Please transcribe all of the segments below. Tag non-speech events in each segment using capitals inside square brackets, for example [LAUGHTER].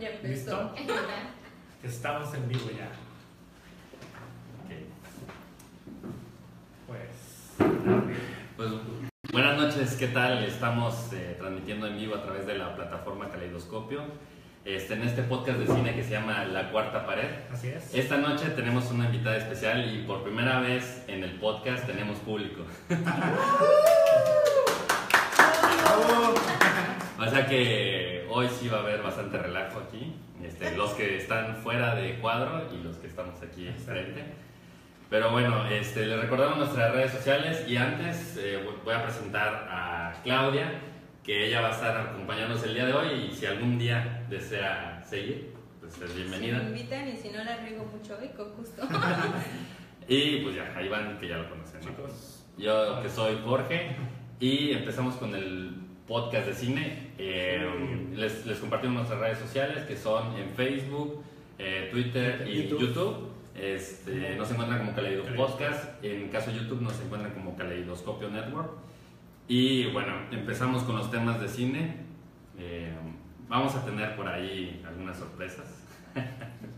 Ya empezó. [LAUGHS] ¿Listo? Estamos en vivo ya. Ok. Pues. Pues buenas noches, ¿qué tal? Estamos eh, transmitiendo en vivo a través de la plataforma Caleidoscopio. Este, en este podcast de cine que se llama La Cuarta Pared. Así es. Esta noche tenemos una invitada especial y por primera vez en el podcast tenemos público. [LAUGHS] O sea que hoy sí va a haber bastante relajo aquí. Este, los que están fuera de cuadro y los que estamos aquí enfrente. Pero bueno, este, les recordamos nuestras redes sociales y antes eh, voy a presentar a Claudia, que ella va a estar acompañándonos el día de hoy y si algún día desea seguir, pues es bienvenida. Si me invitan y si no la riego mucho hoy, con gusto. [LAUGHS] Y pues ya, ahí van que ya lo conocen. ¿no? Chicos. Yo que soy Jorge y empezamos con el podcast de cine. Eh, les, les compartimos nuestras redes sociales que son en Facebook, eh, Twitter y YouTube. YouTube. Este, nos encuentran como Kaleido Podcast. En caso de YouTube nos encuentran como Kaleidoscopio Network. Y bueno, empezamos con los temas de cine. Eh, vamos a tener por ahí algunas sorpresas.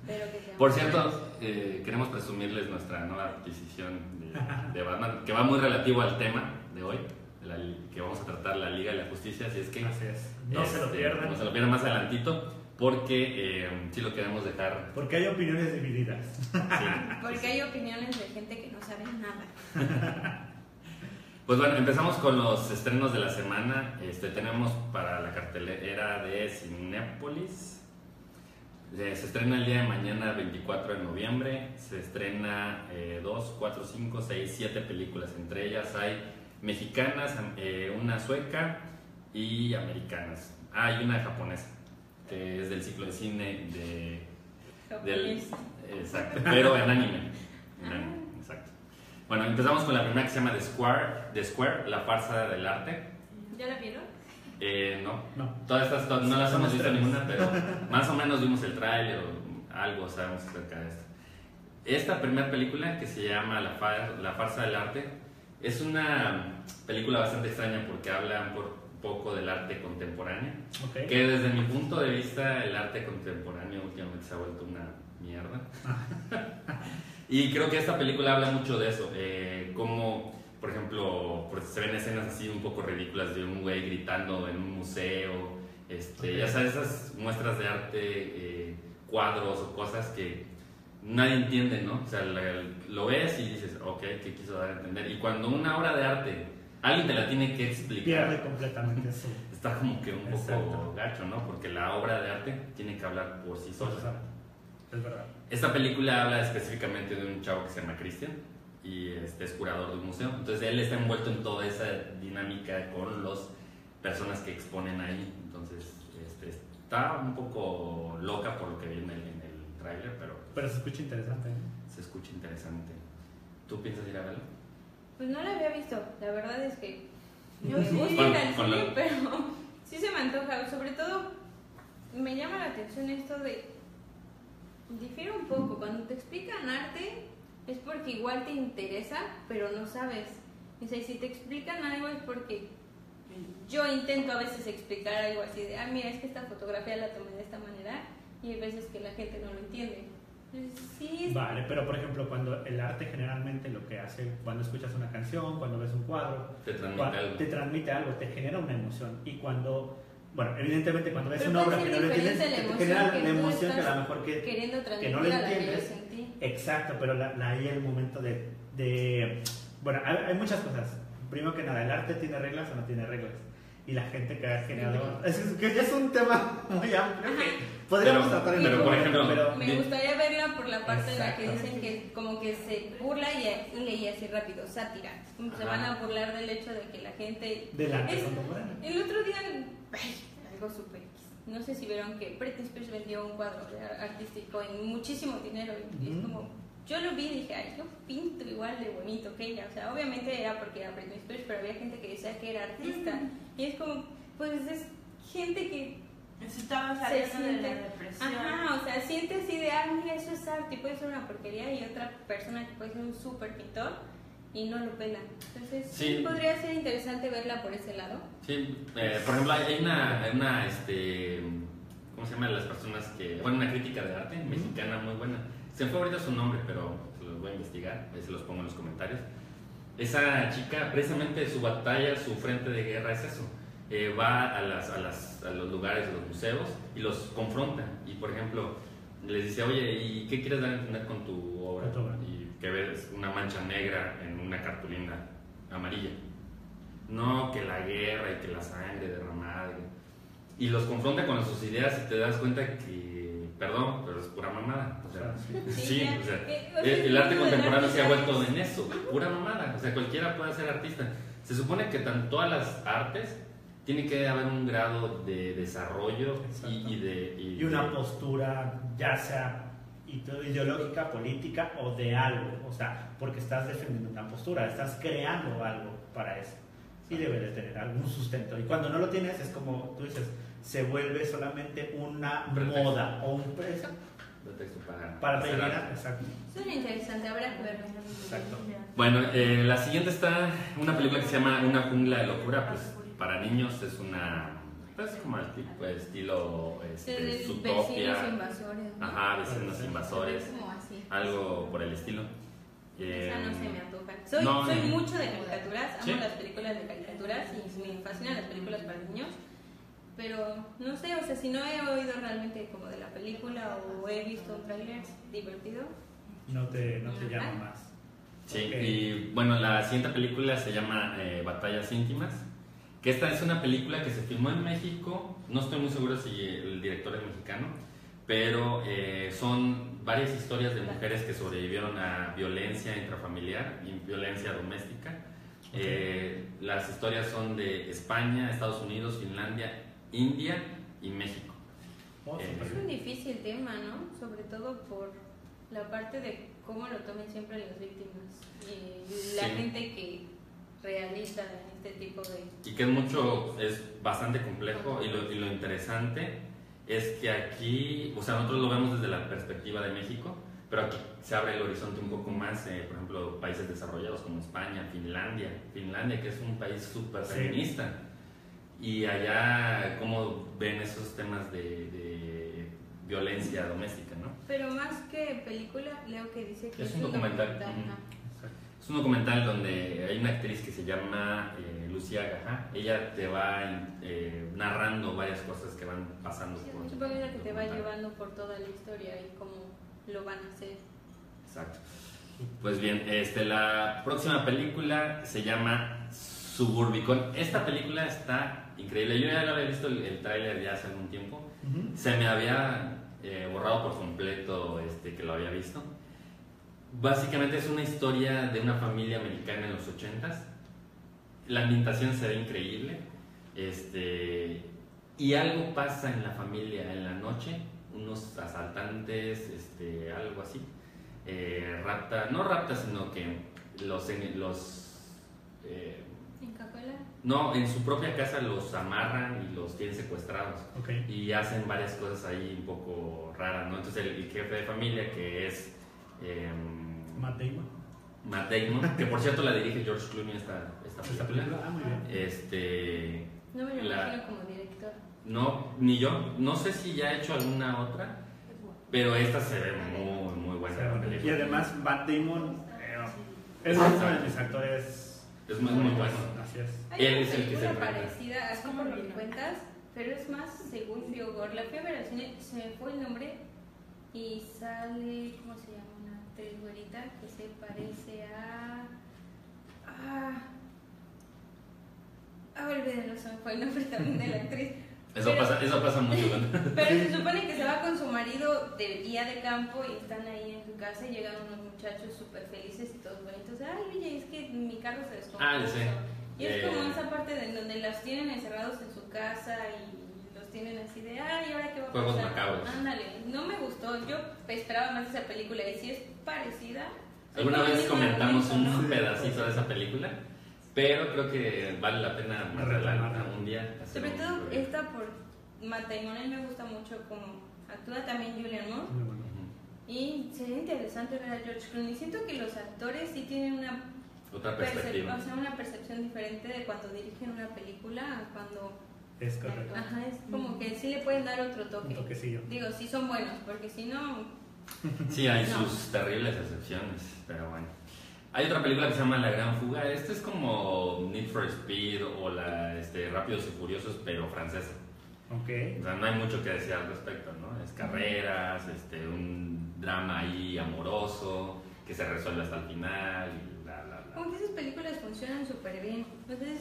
Que Por cierto, eh, queremos presumirles nuestra nueva adquisición de, de Batman, que va muy relativo al tema de hoy, la que vamos a tratar la Liga de la Justicia, así es que Así es. No se lo este, pierdan. No se lo pierdan más adelantito, porque eh, sí lo queremos dejar. Porque hay opiniones divididas. sí. [LAUGHS] Porque hay opiniones de gente que no sabe nada. [LAUGHS] Pues bueno, empezamos con los estrenos de la semana. Este, tenemos para la cartelera de Cinépolis. Eh, Se estrena el día de mañana, 24 de noviembre. Se estrena 2, 4, 5, 6, 7 películas. Entre ellas hay mexicanas, eh, una sueca y americanas. Ah, y una japonesa, que es del ciclo de cine de del, exacto, pero en anime. En anime, exacto. Bueno, empezamos con la primera que se llama The Square, The Square, la farsa del arte. ¿Ya la vieron? Eh, no, No. todas estas no las Son hemos visto estrenos. ninguna, pero [LAUGHS] más o menos vimos el tráiler o algo sabemos acerca de esto. Esta primera película que se llama La, Far- la farsa del arte es una película bastante extraña porque habla un por- poco del arte contemporáneo. Ok. Que desde mi punto de vista el arte contemporáneo últimamente se ha vuelto una mierda. [LAUGHS] y creo que esta película habla mucho de eso, eh, como por ejemplo se ven escenas así un poco ridículas de un güey gritando en un museo, este, ya sabes, esas muestras de arte, eh, cuadros o cosas que nadie entiende, ¿no? O sea, lo ves y dices, ok, ¿qué quiso dar a entender? Y cuando una obra de arte, alguien te la tiene que explicar Pierde completamente su. está como que un poco Exacto. gacho, ¿no? Porque la obra de arte tiene que hablar por sí sola. Es verdad. Esta película habla específicamente de un chavo que se llama Christian y este es curador de un museo. Entonces él está envuelto en toda esa dinámica con las personas que exponen ahí. Entonces este, está un poco loca por lo que vi en el, en el tráiler, pero Pero se escucha interesante. ¿eh? se escucha interesante. ¿Tú piensas ir a verla? Pues no la había visto. La verdad es que [LAUGHS] me sí. gusta ir al con cine, la- pero [LAUGHS] sí se me antoja. Sobre todo, me llama la atención esto de. Difiere un poco. Cuando te explican arte, es porque igual te interesa, pero no sabes. O sea, y si te explican algo es porque yo intento a veces explicar algo así de, ah, mira, es que esta fotografía la tomé de esta manera, y hay veces que la gente no lo entiende. Sí, Vale, pero por ejemplo, cuando el arte generalmente lo que hace, cuando escuchas una canción, cuando ves un cuadro, Te transmite algo. te transmite algo, te genera una emoción. Y cuando, bueno, evidentemente cuando ves Pero una obra que no le entiendes, te genera emoción que la emoción que a lo mejor que... queriendo que no lo entiendes. Exacto, pero la, la- ahí el momento de, de- Bueno, hay, hay muchas cosas. Primero que nada, ¿el arte tiene reglas o no tiene reglas? Y la gente que ha generado... Es que ya es un tema muy amplio podríamos Pero- tratar en pero, por ejemplo, pero- Me gustaría verla por la parte en la que dicen que como que se burla y, y leí así rápido, sátira. Como que se van a burlar del hecho de que la gente... del arte Es- contemporáneo. El otro día, ay, algo súper. No sé si vieron que Britney Spears vendió un cuadro artístico en muchísimo dinero y, es como... Yo lo vi y dije, ay, yo pinto igual de bonito que ella. O sea, obviamente era porque era Britney Spears, pero había gente que decía que era artista. Y es como, pues es gente que Eso estaba Se saliendo de siente- la depresión. Ajá, o sea, siente así de, ah, mira, eso es arte y puede ser una porquería y otra persona que puede ser un súper pintor y no lo pela. Entonces, sí. Sí. podría ser interesante verla por ese lado. Sí, eh, por ejemplo, hay una, hay una este, ¿cómo se llama? Las personas que. Bueno, una crítica de arte mexicana muy buena. Se me fue ahorita su nombre, pero se los voy a investigar, ahí se los pongo en los comentarios. Esa chica, precisamente su batalla, su frente de guerra es eso. Eh, va a, las, a, las, a los lugares, a los museos y los confronta. Y por ejemplo, les dice, oye, ¿y qué quieres dar a entender con tu obra? Y que ves una mancha negra en una cartulina amarilla. No, que la guerra y que la sangre derramada. Y los confronta con sus ideas y te das cuenta que, perdón, pero es pura mamada. O sea, sí, o sea, Eh, o sea, el, arte contemporáneo se ha vuelto en eso, pura mamada. O sea, cualquiera puede ser artista. Se supone que en todas las artes tiene que haber un grado de desarrollo y, y de... y Y una de- postura, ya sea ide- ideológica, política o de algo. O sea, porque estás defendiendo una postura, estás creando algo para eso. Y debe de tener algún sustento. Y cuando no lo tienes, es como tú dices, se vuelve solamente una Pretexto. moda o un pretexto para, para rellenar. Exacto. Suena interesante, habrá que verlo. Exacto. Bueno, eh, la siguiente está una película que se llama Una jungla de locura, pues para niños es una, pues como el tipo de estilo este, De Vecinos Zootopia, invasores. ¿no? ajá, vecinos invasores, Como así. algo por el estilo. Esa no Eh, se me antoja. Soy, no, soy no. mucho de caricaturas, amo Sí. las películas de caricaturas y me fascinan las películas para niños. Pero no sé, o sea, si no he oído realmente como de la película o he visto un tráiler divertido, No te, no te llama más. Sí, Ok. y bueno, la siguiente película se llama eh, Batallas íntimas, que esta es una película que se filmó en México, no estoy muy seguro si el director es mexicano, pero eh, son varias historias de mujeres que sobrevivieron a violencia intrafamiliar y violencia doméstica. Eh, las historias son de España, Estados Unidos, Finlandia, India y México. Oh, Eh, es un difícil tema, ¿no? Sobre todo por la parte de cómo lo tomen siempre las víctimas y la Sí. gente que realiza este tipo de... Y que es mucho, es bastante complejo y lo, y lo interesante es que aquí, o sea, nosotros lo vemos desde la perspectiva de México, pero aquí se abre el horizonte un poco más, eh, por ejemplo, países desarrollados como España, Finlandia, Finlandia que es un país súper Sí. feminista, y allá cómo ven esos temas de, de violencia doméstica, ¿no? Pero más que película, leo que dice que Es es, un documental. Es un documental donde hay una actriz que se llama eh, Lucía Gajá. Ella te va eh, narrando varias cosas que van pasando. por Supongo que es la que te va llevando por toda la historia y cómo lo van a hacer. Exacto. Pues bien, este, la próxima película se llama Suburbicon. Esta película está increíble. Yo ya la había visto el, el tráiler ya hace algún tiempo. Ujú. Se me había eh, borrado por completo este, que lo había visto. Básicamente es una historia de una familia americana en los 80s. La ambientación se ve increíble. Este, y algo pasa en la familia en la noche. Unos asaltantes, este, algo así. Eh, rapta, no rapta, sino que los, los eh. No, en su propia casa los amarran y los tienen secuestrados Ok. y hacen varias cosas ahí un poco raras, ¿no? Entonces el, el jefe de familia que es em, Matt Damon. Matt Damon, [LAUGHS] que por cierto la dirige George Clooney esta, esta Esta película. Ah, muy bien. este, No me lo La- imagino como director. no, ni yo, no sé si ya ha hecho alguna otra, pero esta se ve muy, muy buena Y además, Matt Damon eh, es uno de mis actores. Es muy, muy bueno. Así es. Hay Él es el que se parecida, así por lo que cuentas, pero es más según Biogor. La fui a ver al cine, se me fue el nombre y sale, ¿cómo se llama? Una actriz güerita que se parece a... Ah, ah olvídalo, se me fue el nombre también de la actriz. Eso Pero- pasa, eso pasa mucho. [LAUGHS] Pero se [LAUGHS] supone que se va con su marido de día de campo y están ahí casa y llegan unos muchachos súper felices y todos bonitos. Ay, oye, es que mi carro se descompuso. Ah, sé. Y es Eh. como esa parte de donde los tienen encerrados en su casa y los tienen así de, ay, ¿ahora qué va a Juegos pasar? macabros. Ándale, no me gustó. Yo esperaba más esa película y si es parecida. Alguna vez comentamos un ¿no? pedacito de esa película, pero creo que vale la pena Retomarla. un día. Sobre todo esta por Matt Damon, a mí me gusta mucho como actúa también Julian Moore. Y sería interesante ver a George Clooney. Siento que los actores sí tienen una, Otra percep- perspectiva. o sea, una percepción diferente de cuando dirigen una película a cuando Es correcto. Ajá, es como que sí le pueden dar otro Un toque. toquecillo. Digo, sí son buenos, porque si no, Sí, hay No. sus terribles excepciones, pero bueno. Hay otra película que se llama La Gran Fuga. Este es como Need for Speed o la este, Rápidos y Furiosos, pero francesa. Ok. O sea, no hay mucho que decir al respecto, ¿no? Es carreras, este, un drama ahí amoroso que se resuelve hasta el final y la, la, la. como que esas películas funcionan súper bien. Entonces,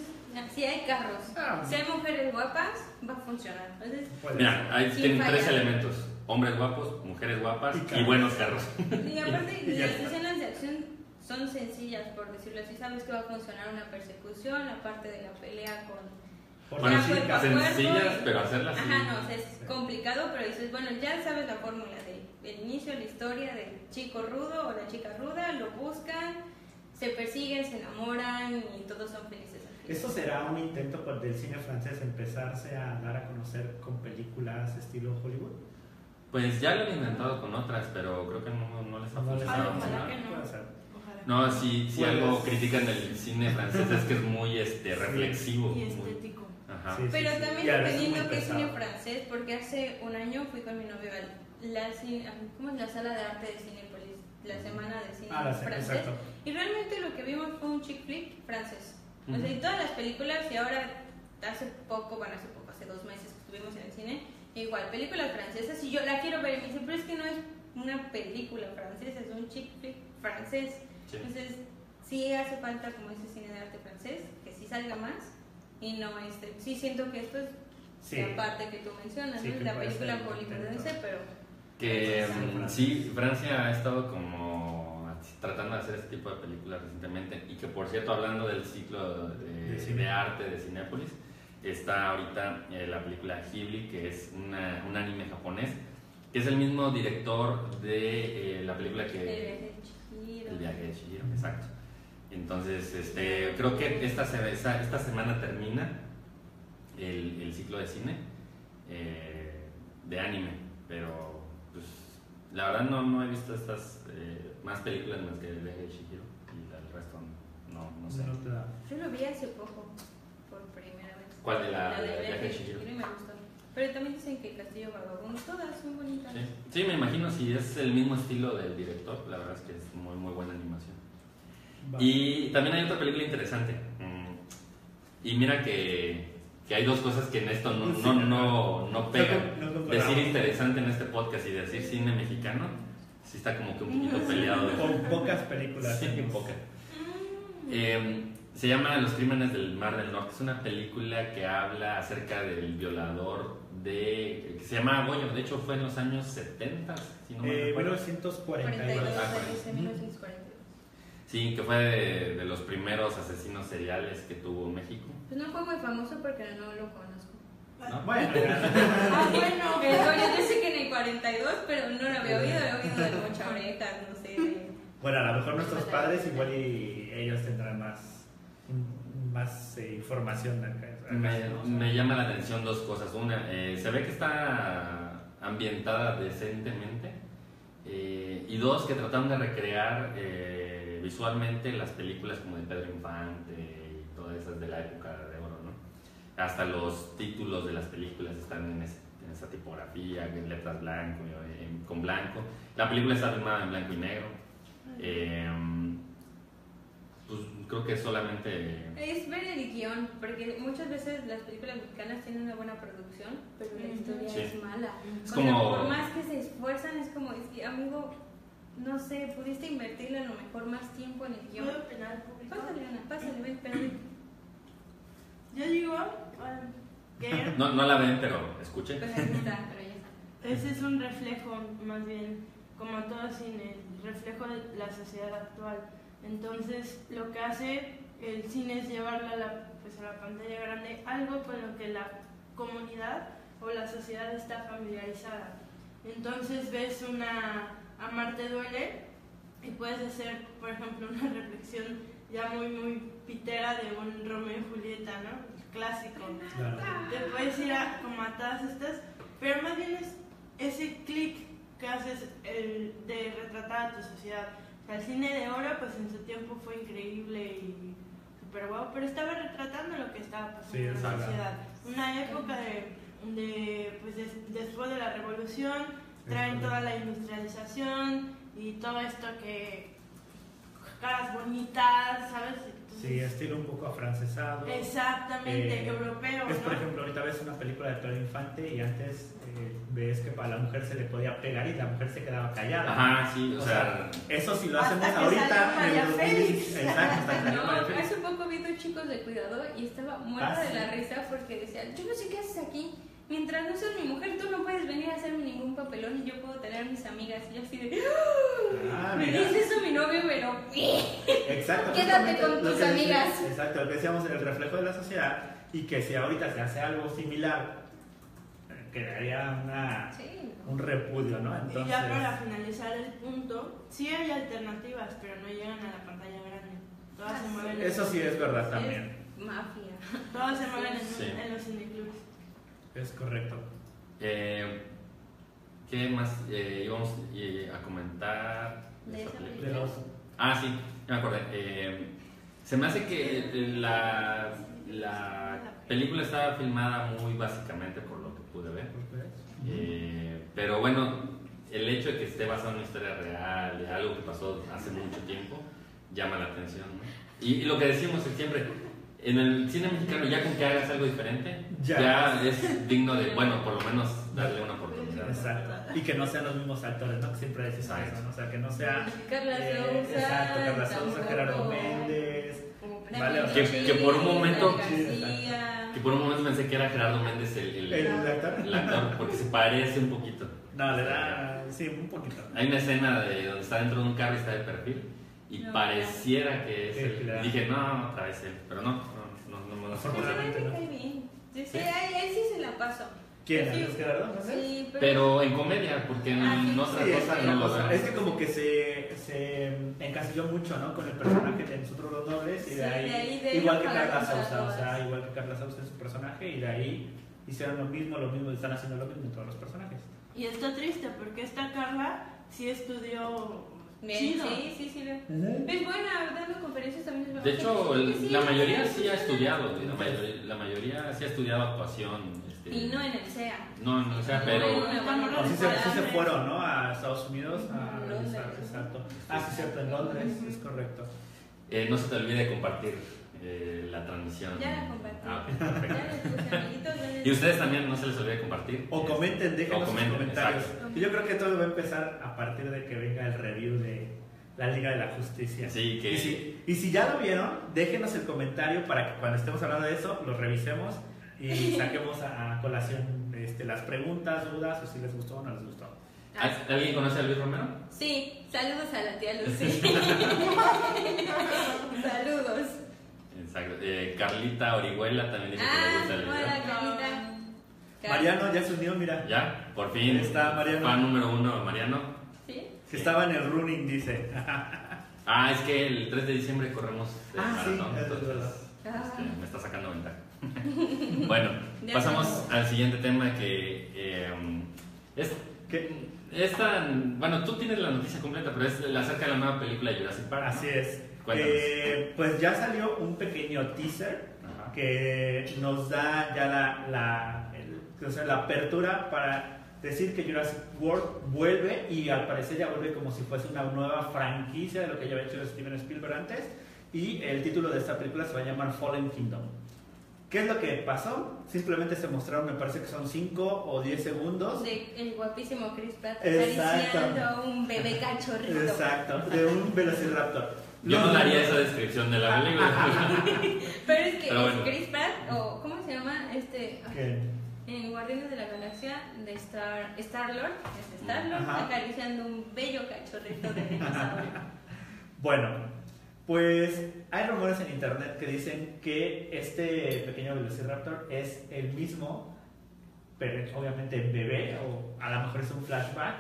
si hay carros, Ah. si hay mujeres guapas, va a funcionar. Entonces, Mira, hay Sin tienen tres fallar. elementos. Hombres guapos, mujeres guapas Y y, buenos carros. y aparte, [LAUGHS] [LAUGHS] Y las escenas de acción son sencillas, por decirlo así. Sabes que va a funcionar una persecución, la parte de la pelea con Bueno, cuerpo sencillas, y- pero hacerlas Ajá, sí. no, o sea, es complicado, pero dices, bueno, ya sabes la fórmula de el inicio, la historia del chico rudo o la chica ruda, lo buscan, se persiguen, se enamoran y todos son felices. al. ¿Esto será un intento por- del cine francés empezarse a dar a conocer con películas estilo Hollywood? Pues ya lo han intentado con otras, pero creo que no, no les ha funcionado. ojalá ¿no? que no. No, si, si Pues- algo critican del cine francés es que es muy este, Sí. reflexivo. Y muy- estético. ajá. Sí. Pero también Y a veces dependiendo muy qué cine francés, porque hace un año fui con mi novio a la, ¿cómo es la sala de arte de Cinepolis? La semana de cine Ah, francés. exacto. Y realmente lo que vimos fue un chick flick francés. O sea, y todas las películas, y ahora hace poco, bueno, hace poco, hace dos meses que estuvimos en el cine, igual, películas francesas, y yo la quiero ver, y me dice, pero es que no es una película francesa, es un chick flick francés. Sí. Entonces, sí hace falta como ese cine de arte francés, que sí salga más, y no este, sí siento que esto es Sí. la parte que tú mencionas, Sí, ¿no? la película intento. pero Que Sí, mm, Francia. sí, Francia ha estado como tratando de hacer este tipo de películas recientemente y que por cierto hablando del ciclo de, De cine. de arte de Cinépolis está ahorita eh, la película Ghibli que es una- un anime japonés que es el mismo director de eh, la película el que viaje de Chihiro. el viaje de Chihiro, exacto. Entonces, este, creo que esta, se- esta, esta semana termina el, el ciclo de cine eh, de anime, pero la verdad no, no he visto estas eh, más películas más que el viaje de Chihiro y el resto no, no sé. No. Yo lo vi hace poco, por primera vez. ¿Cuál de la- del de me gustó. Pero también dicen que Castillo Vagabundo, todas son bonitas. Sí. Sí, me imagino si es el mismo estilo del director, la verdad es que es muy, muy buena animación. Y también hay otra película interesante. Mm, Y mira que, que hay dos cosas que en esto no, no, no, no pegan. No, no concordamos. Decir interesante en este podcast y decir cine mexicano, sí está como que un poquito peleado. de- Con pocas películas. Sí, tenemos. poca. Eh, se llama Los Crímenes del Mar del Norte. Es una película que habla acerca del violador de. que se llama Goyo. De hecho, fue en los años 70. Si no me Eh, recuerdo. 42, 1942. Ah, ahí dice 1942. Sí, que fue de, de los primeros asesinos seriales que tuvo México. Pues no fue muy famoso porque no lo conozco. ¿no? Bueno. [LAUGHS] Ah, bueno. [LAUGHS] Goyo, yo sé que en el 42, pero no lo había oído, había oído de mucha oreja, no sé. de- bueno, a lo mejor nuestros padres igual y ellos tendrán más, más eh, información de acá. Me, ¿no? me llama la atención dos cosas. Una, eh, se ve que está ambientada decentemente. eh, y dos, que trataron de recrear eh, visualmente las películas como de Pedro Infante y todas esas de la época de oro, ¿no? Hasta los títulos de las películas están en, ese- en esa tipografía, en letras blanco, en- con blanco. La película está filmada en blanco y negro. Eh, pues creo que solamente Es ver el guion, porque muchas veces las películas mexicanas tienen una buena producción, pero la historia Sí. es mala. Es o como- sea, por más que se esfuerzan, es como, es que, amigo, no sé, pudiste invertirle a lo mejor más tiempo en el guion. ¿Puedo opinar público? Pásale, Ana, pásale, ven, pero Yo digo No, no la ven, pero escuchen. pues ahí está, pero ya está. ese es un reflejo, más bien, como todo cine, reflejo de la sociedad actual. Entonces, lo que hace el cine es llevarla a la, pues, a la pantalla grande, algo con lo que la comunidad o la sociedad está familiarizada. Entonces, ves una Amarte duele y puedes hacer, por ejemplo, una reflexión ya muy, muy pitera de un Romeo y Julieta, ¿no? El clásico. Claro. Te puedes ir a, como a todas estas, pero más bien es ese clic que haces el, de retratar a tu sociedad. O sea, el cine de oro, pues en su tiempo fue increíble y super guau, pero estaba retratando lo que estaba pasando Sí, en la sociedad. una época de, de, pues des- después de la revolución, traen toda la industrialización y todo esto que caras bonitas, ¿sabes? Entonces, Sí, estilo un poco afrancesado. Exactamente, Eh, europeo, Es, ¿no? por ejemplo, ahorita ves una película de Pedro Infante y antes eh, ves que para la mujer se le podía pegar y la mujer se quedaba callada. Ajá, sí, o, O sea, Eso si lo Hasta hacemos que ahorita salió María en el 2000, Félix. Exacto, hasta No, María hace poco vi dos chicos de cuidado y estaba muerta Ah, de sí. la risa porque decían, yo no sé qué haces aquí. Mientras no seas mi mujer, tú no puedes venir a hacerme ningún papelón y yo puedo tener mis amigas. Y yo así de, Ah, me mira. dice eso mi novio, pero... [LAUGHS] Exacto. Quédate con tus amigas. Exacto, lo que decíamos el reflejo de la sociedad y que si ahorita se hace algo similar, eh, crearía una, Sí, un repudio, ¿no? Entonces, Y ya para finalizar el punto, sí hay alternativas, pero no llegan a la pantalla grande. Todas Ah, se sí. mueven en- eso sí es verdad también. es mafia. Todas se mueven en, Sí. en los cineclubs. Es correcto. eh, ¿qué más eh, íbamos eh, a comentar? De esa película? De los, Ah, sí, ya me acordé. Eh, se me hace que la, la película estaba filmada muy básicamente por lo que pude ver. Eh, pero bueno, el hecho de que esté basado en una historia real, de algo que pasó hace mucho tiempo, llama la atención. ¿no? Y, y lo que decimos es siempre, en el cine mexicano ya con que hagas algo diferente, Ya. ya, es digno de, bueno, por lo menos darle una oportunidad. ¿no? Exacto. Y que no sean los mismos actores, ¿no? Que siempre Exacto. eso, ¿no? O sea, que no sea. Carla eh, Sousa, exacto, Carla Sousa. Gerardo Méndez. Vale, o sea, que- que por un momento-. Que por un momento pensé que era Gerardo Méndez el, el- ¿El actor? el actor, porque se parece un poquito. No, le da. Sí, un poquito. Hay una escena de donde está dentro de un carro y está de perfil y No, pareciera que es Sí, él. claro. Y dije, no, otra vez él, pero no, no, no, no, no, no, Afortunadamente. No. cae bien. Sí, sí, Sí. ahí, ahí sí se la paso. ¿Quién? Sí. ¿Es Gerardo? Méndez? Sí, pero... Pero en comedia, porque en Ah, sí. otra Sí, cosa no lo veo. Es que como que se, se encasilló mucho, ¿no? Con el personaje de nosotros los nobles y Sí, de ahí, de ahí de igual que Carla Sousa, o sea, igual que Carla Sousa es su personaje y de ahí hicieron lo mismo, lo mismo, están haciendo lo mismo en todos los personajes. Y está triste porque esta Carla sí estudió Bien, chido. sí, sí, sí. Es buena, dando conferencias también. es buena. De hecho, Sí, el- sí, la sí, mayoría sí, sí ha sí, estudiado, la mayoría, la mayoría sí ha estudiado actuación. este, Y no en el SEA. no, no, o sea, No, pero... en una buena O sí se, sí se escuela. fueron, ¿no? A Estados Unidos a Londres. exacto. Ah, sí, cierto, en Londres, es correcto. Eh, no se te olvide compartir eh, la transmisión. Ya la compartí. Ah, perfecto. ya les- [LAUGHS] Y ustedes también no se les olvide compartir. O comenten, déjenos O sus comenten, comentarios. exacto. Y yo creo que todo va a empezar a partir de que venga el review de la Liga de la Justicia. Sí, que- y, si, y si ya lo vieron, déjenos el comentario para que cuando estemos hablando de eso, lo revisemos y [LAUGHS] saquemos a, a colación este, las preguntas, dudas o si les gustó o no les gustó. ¿Alguien conoce a Luis Romero? Sí, saludos a la tía Lucy. [LAUGHS] saludos. Exacto. Eh, Carlita Orihuela también dice que le Ah, gusta el video. hola, Carlita. Mariano ya se unió, mira. Ya, por fin. Está Mariano. Fan número uno, Mariano. ¿Sí? Que estaba en el running, dice. [LAUGHS] Ah, es que el 3 de diciembre corremos de Ah, sí, maratón, eso es entonces verdad. este, me está sacando ventaja. [LAUGHS] bueno, Ya pasamos al siguiente tema que eh, es ¿Qué? esta, bueno, tú tienes la noticia completa, pero es la- acerca de la nueva película de Jurassic Park. ¿no? Así es. Cuéntanos. Eh, pues ya salió un pequeño teaser Ajá. que nos da ya la, la, el- o sea, la apertura para decir que Jurassic World vuelve y al parecer ya vuelve como si fuese una nueva franquicia de lo que ya había hecho Steven Spielberg antes y el título de esta película se va a llamar Fallen Kingdom. ¿Qué es lo que pasó? Simplemente se mostraron, me parece que son 5 o 10 segundos. De el guapísimo Chris Pratt acariciando a un bebé cachorrito. Exacto, de un Velociraptor. Yo no daría esa descripción de la película. [LAUGHS] Pero es que Pero es bueno. Chris Pratt, o ¿cómo se llama? Este. ¿Qué? En Guardianes de la Galaxia de Star, Star Lord, es Star Lord Ajá. acariciando un bello cachorrito de dinosaurio. [LAUGHS] Bueno, pues hay rumores en internet que dicen que este pequeño Velociraptor es el mismo, pero obviamente bebé, o a lo mejor es un flashback.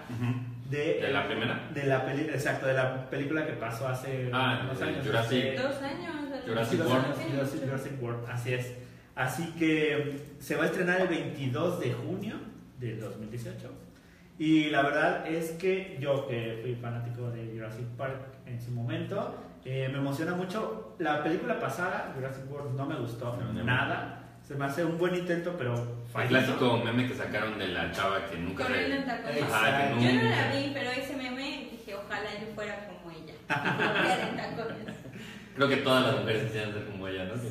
De, ¿De la primera? de la peli, exacto, de la película que pasó hace Ah, unos años. Jurassic- hace- Dos años. Jurassic. World. Jurassic, World, así es. Así que se va a estrenar el 22 de junio del 2018. Y la verdad es que yo, que fui fanático de Jurassic Park en su momento, eh, me emociona mucho. La película pasada, Jurassic World, no me gustó No, no. nada. Se me hace un buen intento, pero El falló. clásico meme que sacaron de la chava que nunca Corriendo en. Ajá, que Yo nunca... no la vi, pero ese meme dije, ojalá yo fuera como ella. [LAUGHS] En tacones. Creo que todas las mujeres quisieran ser como ella, ¿no? Que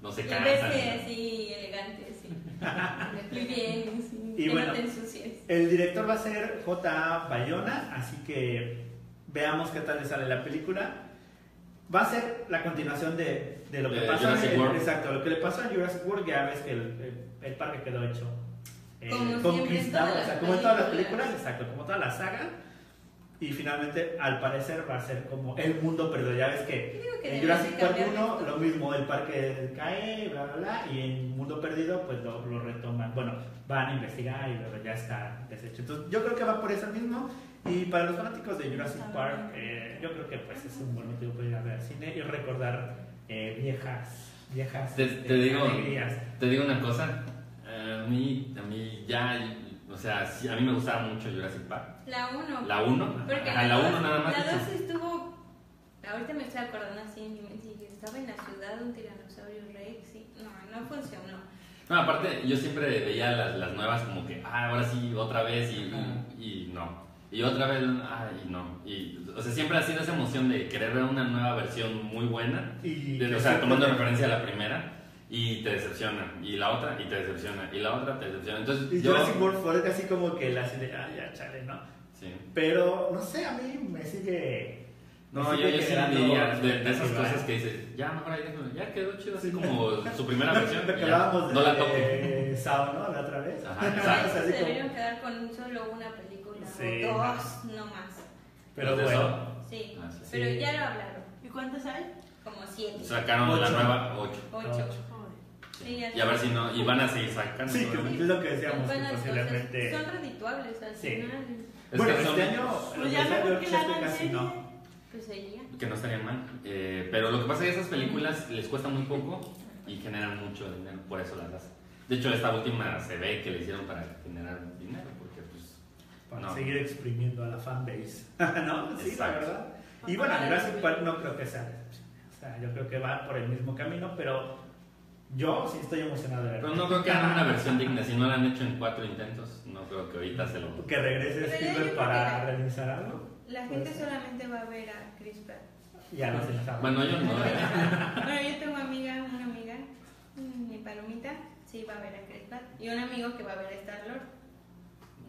no se Y cansan. verse así elegante, sí. [LAUGHS] Muy bien, sí. Y que bueno. no te ensucies. El director va a ser J.A. Bayona, así que veamos qué tal le sale la película. Va a ser la continuación de, de lo que De pasó Jurassic en, World. exacto, lo que le pasó a Jurassic World, ya ves que el, el- el parque quedó hecho eh, Como conquistado, o sea, como en todas las películas. exacto, como toda la saga. Y finalmente, al parecer, va a ser como el mundo perdido. Ya ves que que en Jurassic Park cambiar 1 esto. lo mismo, el parque cae, bla, bla, bla, y en Mundo Perdido pues lo, lo retoman. Bueno, van a investigar y luego ya está deshecho. Entonces yo creo que va por eso mismo. Y para los fanáticos de Jurassic Park, eh, yo creo que pues es un buen motivo para ir a ver al cine y recordar eh, viejas, viejas Te- te digo- alegrías. Te digo una cosa, a mí, a mí ya, o sea, sí, a mí me gustaba mucho Jurassic Park. La 1. La 1, Porque ajá, la dos- 1 nada más. La dices, 2 estuvo. Ahorita me estoy acordando así en mi mente. Estaba en la ciudad un tiranosaurio rex. y- No, no funcionó. No, aparte, yo siempre veía las, las nuevas como que, ah, ahora sí, otra vez, y, y, y no. Y otra vez, ah, y no. Y, o sea, siempre ha sido esa emoción de querer ver una nueva versión muy buena, Y de- o sea, tomando referencia a la primera, y te decepciona. Y la otra, y te decepciona. Y la otra, te decepciona. Entonces, Y yo... Jurassic World fue casi como que la así de, ah, ya, chale, ¿no? Sí. Pero, no sé, a mí me sigue... No, yo, sigue yo sí diría de, de esas cosas ¿eh? que dices, ya mejor ahí déjalo, ya quedó chido, así Sí. como su primera versión. Lo que hablábamos no la de toque. Sao, ¿no? La otra vez. Ajá, exacto. [LAUGHS] Se deberían quedar con solo una película. Sí, o dos, no más. Pero bueno. Sí. Ah, sí. Pero Sí. ya lo hablaron. ¿Y cuántas hay? Como siete. Sacaron la Ocho. nueva 8. Ocho. Joder. Sí, ya Y a ver si no, y van a seguir sacando. Sí, es lo que decíamos, que posiblemente... Son redituables al Sí. bueno, son- este año, Pues ya los mejor que la casi no. Pues sería. que no estaría mal. Eh, pero lo que pasa es que esas películas les cuesta muy poco y generan mucho dinero, por eso las hacen. De hecho, esta última se ve que le hicieron para generar dinero, pues... Para No. seguir exprimiendo a la fanbase. [LAUGHS] ¿No? Sí, la verdad. Y bueno, Jurassic Park no creo que sea. O sea, yo creo que va por el mismo camino, pero yo sí estoy emocionado de Pero verlo. no creo que hagan una versión digna, si no la han hecho en cuatro intentos, no creo que ahorita se lo... Que regrese Pero Spielberg para realizar algo. La Puede gente ser. solamente va a ver a Chris Pratt. Ya lo pensaba. Bueno, yo no. [LAUGHS] Bueno, yo tengo amiga, una amiga, mi palomita, sí va a ver a Chris Pratt. Y un amigo que va a ver a Star Lord.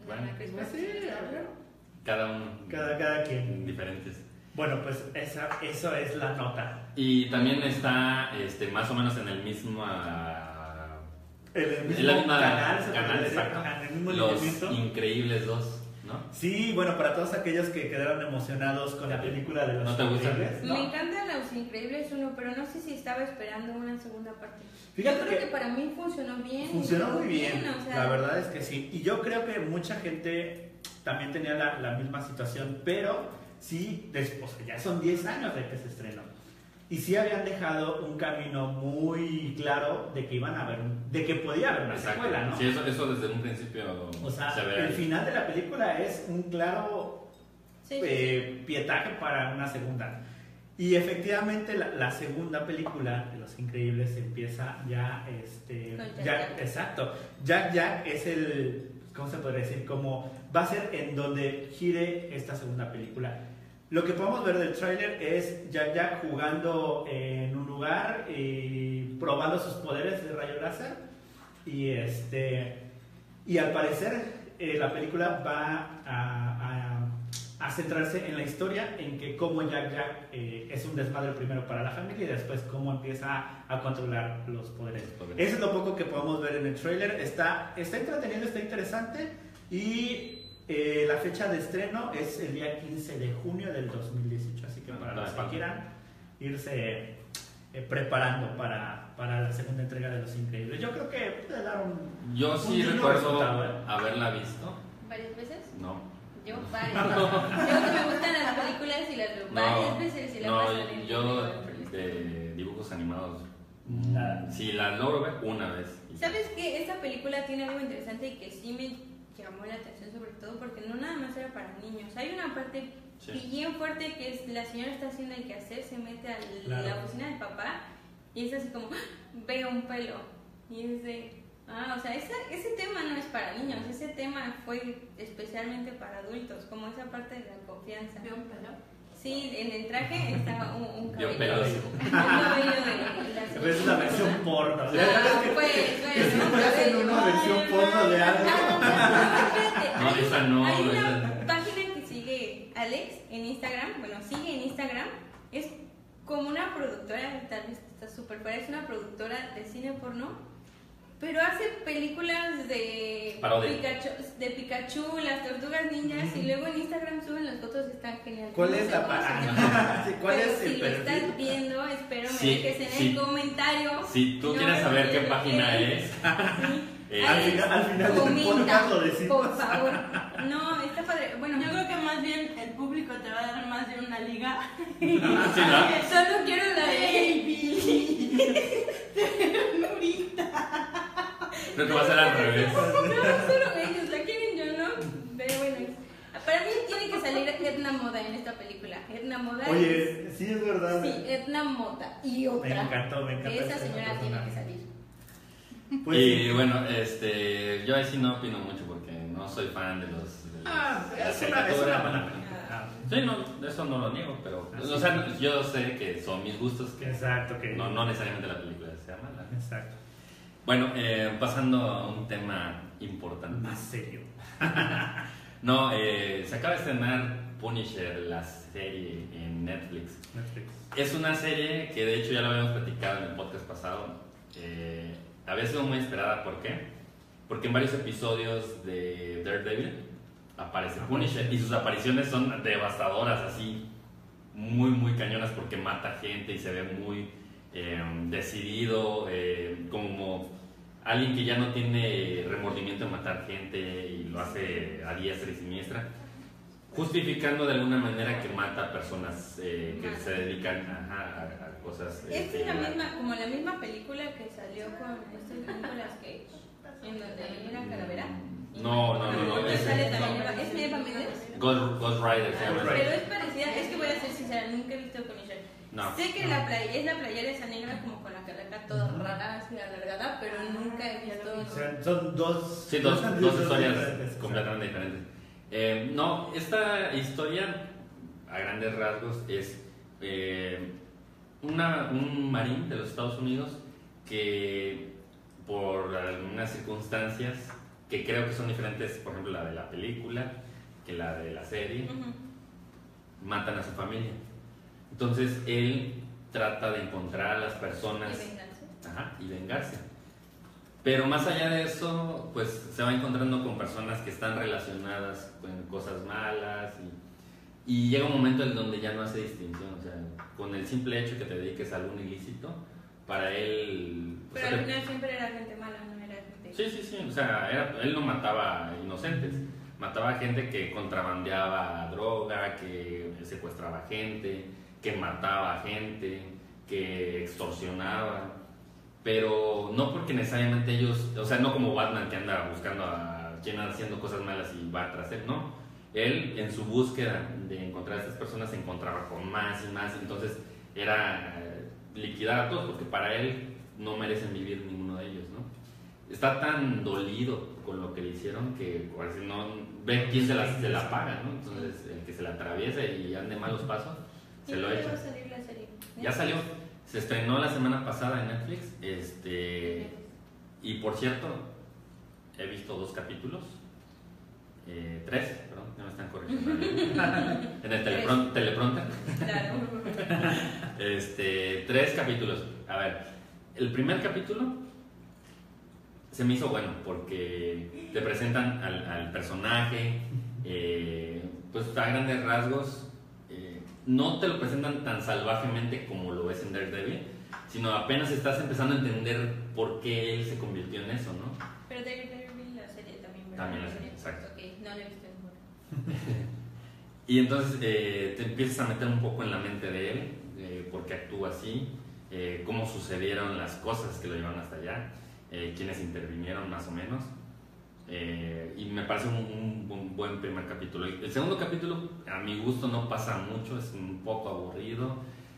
Bueno, Pues sí, a ver. Cada uno Cada, cada quien. diferentes. Bueno, pues esa, eso es la nota. Y también está este, más o menos en el mismo... El, en mismo la misma canal, canal, exacto. Los. Increíbles dos, ¿no? Sí, bueno, para todos aquellos que quedaron emocionados con la película de los ¿No te gusta? Increíbles, ¿no? Me encanta Los Increíbles uno, pero no sé si estaba esperando una segunda parte. Fíjate yo creo que- que, para mí funcionó bien. Funcionó muy bien, o sea, la verdad es que sí. Y yo creo que mucha gente también tenía la, la misma situación, pero sí, después, ya son 10 años de que se estrenó. Y sí habían dejado un camino muy claro de que iban a haber, de que podía haber una Exacto. secuela, ¿no? Sí, eso, eso desde un principio O sea, se ve. el ahí. final de la película es un claro Sí, sí, eh, pietaje para una segunda. Y efectivamente la, la segunda película de Los Increíbles empieza ya, este, Jack. exacto. Jack Jack es el, ¿cómo se podría decir? Como va a ser en donde gire esta segunda película. Lo que podemos ver del tráiler es Jack Jack jugando en un lugar y probando sus poderes de rayo láser y este y al parecer eh, la película va a, a- a centrarse en la historia, en que cómo Jack Jack eh, es un desmadre primero para la familia y después cómo empieza a controlar los poderes. Eso es lo poco que podemos ver en el trailer. Está, está entretenido, está interesante y eh, la fecha de estreno es el día 15 de junio del 2018, así que Ah, para los que quieran irse eh, preparando para, para la segunda entrega de Los Increíbles. Yo creo que puede dar un... Yo un sí recuerdo ¿eh? haberla visto. ¿Varias veces? No. Yo varias veces. [LAUGHS] Yo que me gustan las películas y las veo varias No, veces y la no yo de dibujos animados. Nada. Si la logro ver una vez. ¿Sabes qué? Esta película tiene algo interesante y que sí me llamó la atención sobre todo porque no nada más era para niños. Hay una parte Sí. bien fuerte que es la señora está haciendo el quehacer, se mete a Claro. la oficina del papá y es así como, ¡Ah! veo un pelo. Y es de, ah, o sea, ese, ese tema no es para niños, ese tema fue especialmente para adultos, como esa parte de la confianza. ¿Vio un pelo? Sí, en el traje está un, un cabello, pelos. un cabello de la es una versión porno. Ah, pues, hacen cabello. una versión porno de algo. No, Hay- esa no, Hay una página que sigue Alex en Instagram, bueno, sigue en Instagram, es como una productora, tal vez está súper fuera, es una productora de cine porno, pero hace películas de Parodia. Pikachu, de Pikachu, las tortugas ninjas, y luego en Instagram suben las fotos y están geniales. ¿Cuál No es la [LAUGHS] es si el lo perfil? estás viendo, espero me Sí, dejes en sí. el comentario. Si tú No, quieres saber qué página es, [LAUGHS] Sí. Eh, Al final- al final lo decimos. Por favor. No, está padre. Bueno, Yo creo que más bien el público te va a dar más de una liga. [LAUGHS] sí, ¿no? [LAUGHS] solo quiero la. Baby. [LAUGHS] Ternurita. Creo que va a ser al revés. No, solo ellos la quieren, yo no. Pero bueno, para mí tiene que salir Edna Moda en esta película. Edna Moda. es- Oye, sí es verdad. Sí, Edna Mota. Y otra. Me encantó, me encantó Esa señora tiene que salir. Pues y sí. bueno, este, yo ahí sí no opino mucho porque no soy fan de los. de Ah, es una, es una película. Ah, Sí, no, eso no lo niego, pero. Así O sea, yo sé que son mis gustos, que Exacto, que no, no necesariamente la película sea mala. Exacto. Bueno, eh, pasando a un tema importante. Más serio. [LAUGHS] No, eh, se acaba de estrenar Punisher, la serie en Netflix. Netflix. Es una serie que de hecho ya lo habíamos platicado en el podcast pasado. Eh, había sido muy esperada, ¿por qué? Porque en varios episodios de Daredevil aparece Punisher y sus apariciones son devastadoras, así, muy, muy cañonas porque mata gente y se ve muy eh, decidido, eh, como alguien que ya no tiene remordimiento en matar gente y lo hace a diestra y siniestra justificando de alguna manera que mata a personas eh, que se dedican a, a cosas. Esta este, es la misma, como la misma película que salió con este Nicolas Cage, en donde era calavera. No, no, no, no. Donde Es, sale también Eva- ¿Es Eva Mendes? Ghost, Ghost Rider se llama. Pero es parecida, es que voy a ser sincera, nunca he visto Punisher. No. Sé que la playa, es la playera esa negra como con la calaca toda rara, así alargada, pero nunca he O visto... sea, son dos. Sí, dos, dos historias diferentes. completamente diferentes. Eh, no, esta historia, a grandes rasgos, es eh, una, un marín de los Estados Unidos que, por algunas circunstancias, que creo que son diferentes, por ejemplo, la de la película, que la de la serie, matan a su familia. Entonces él trata de encontrar a las personas Y venganza. Ajá, y vengarse. Pero más allá de eso, pues se va encontrando con personas que están relacionadas con cosas malas y, y llega un momento en donde ya no hace distinción. O sea, con el simple hecho que te dediques a algún ilícito, para él... pues, Pero al te- final siempre era gente mala, no era gente... Sí, sí, sí. O sea, era- él no mataba inocentes. Mataba gente que contrabandeaba droga, que secuestraba gente, que mataba gente, que extorsionaba. Pero no porque necesariamente ellos, o sea, no como Batman que anda buscando a quien anda haciendo cosas malas y va tras él, no. Él en su búsqueda de encontrar a estas personas se encontraba con más y más, entonces era eh, liquidar a todos porque para él no merecen vivir ninguno de ellos, ¿no? Está tan dolido con lo que le hicieron que parece no ve quién se la, se la paga, ¿no? Entonces el que se la atraviesa y ande malos pasos, ¿Y se lo echa. Ya salió, se estrenó la semana pasada en Netflix, este, y por cierto, he visto dos capítulos, eh, tres, perdón, ya me están corrigiendo. [LAUGHS] en el telepron- teleprompter. Claro. [LAUGHS] Este, tres capítulos. A ver, el primer capítulo se me hizo bueno porque te presentan al, al personaje, eh, pues a grandes rasgos, eh, no te lo presentan tan salvajemente como lo ves en Daredevil, sino apenas estás empezando a entender por qué él se convirtió en eso, ¿no? Pero Daredevil la serie también, ¿verdad? También la serie, exacto. No he visto en [LAUGHS] Y entonces eh, te empiezas a meter un poco en la mente de él, eh, por qué actúa así, eh, cómo sucedieron las cosas que lo llevaron hasta allá, eh, quiénes intervinieron más o menos. Eh, y me parece un, un- un buen primer capítulo. El segundo capítulo, a mi gusto, no pasa mucho, es un poco aburrido.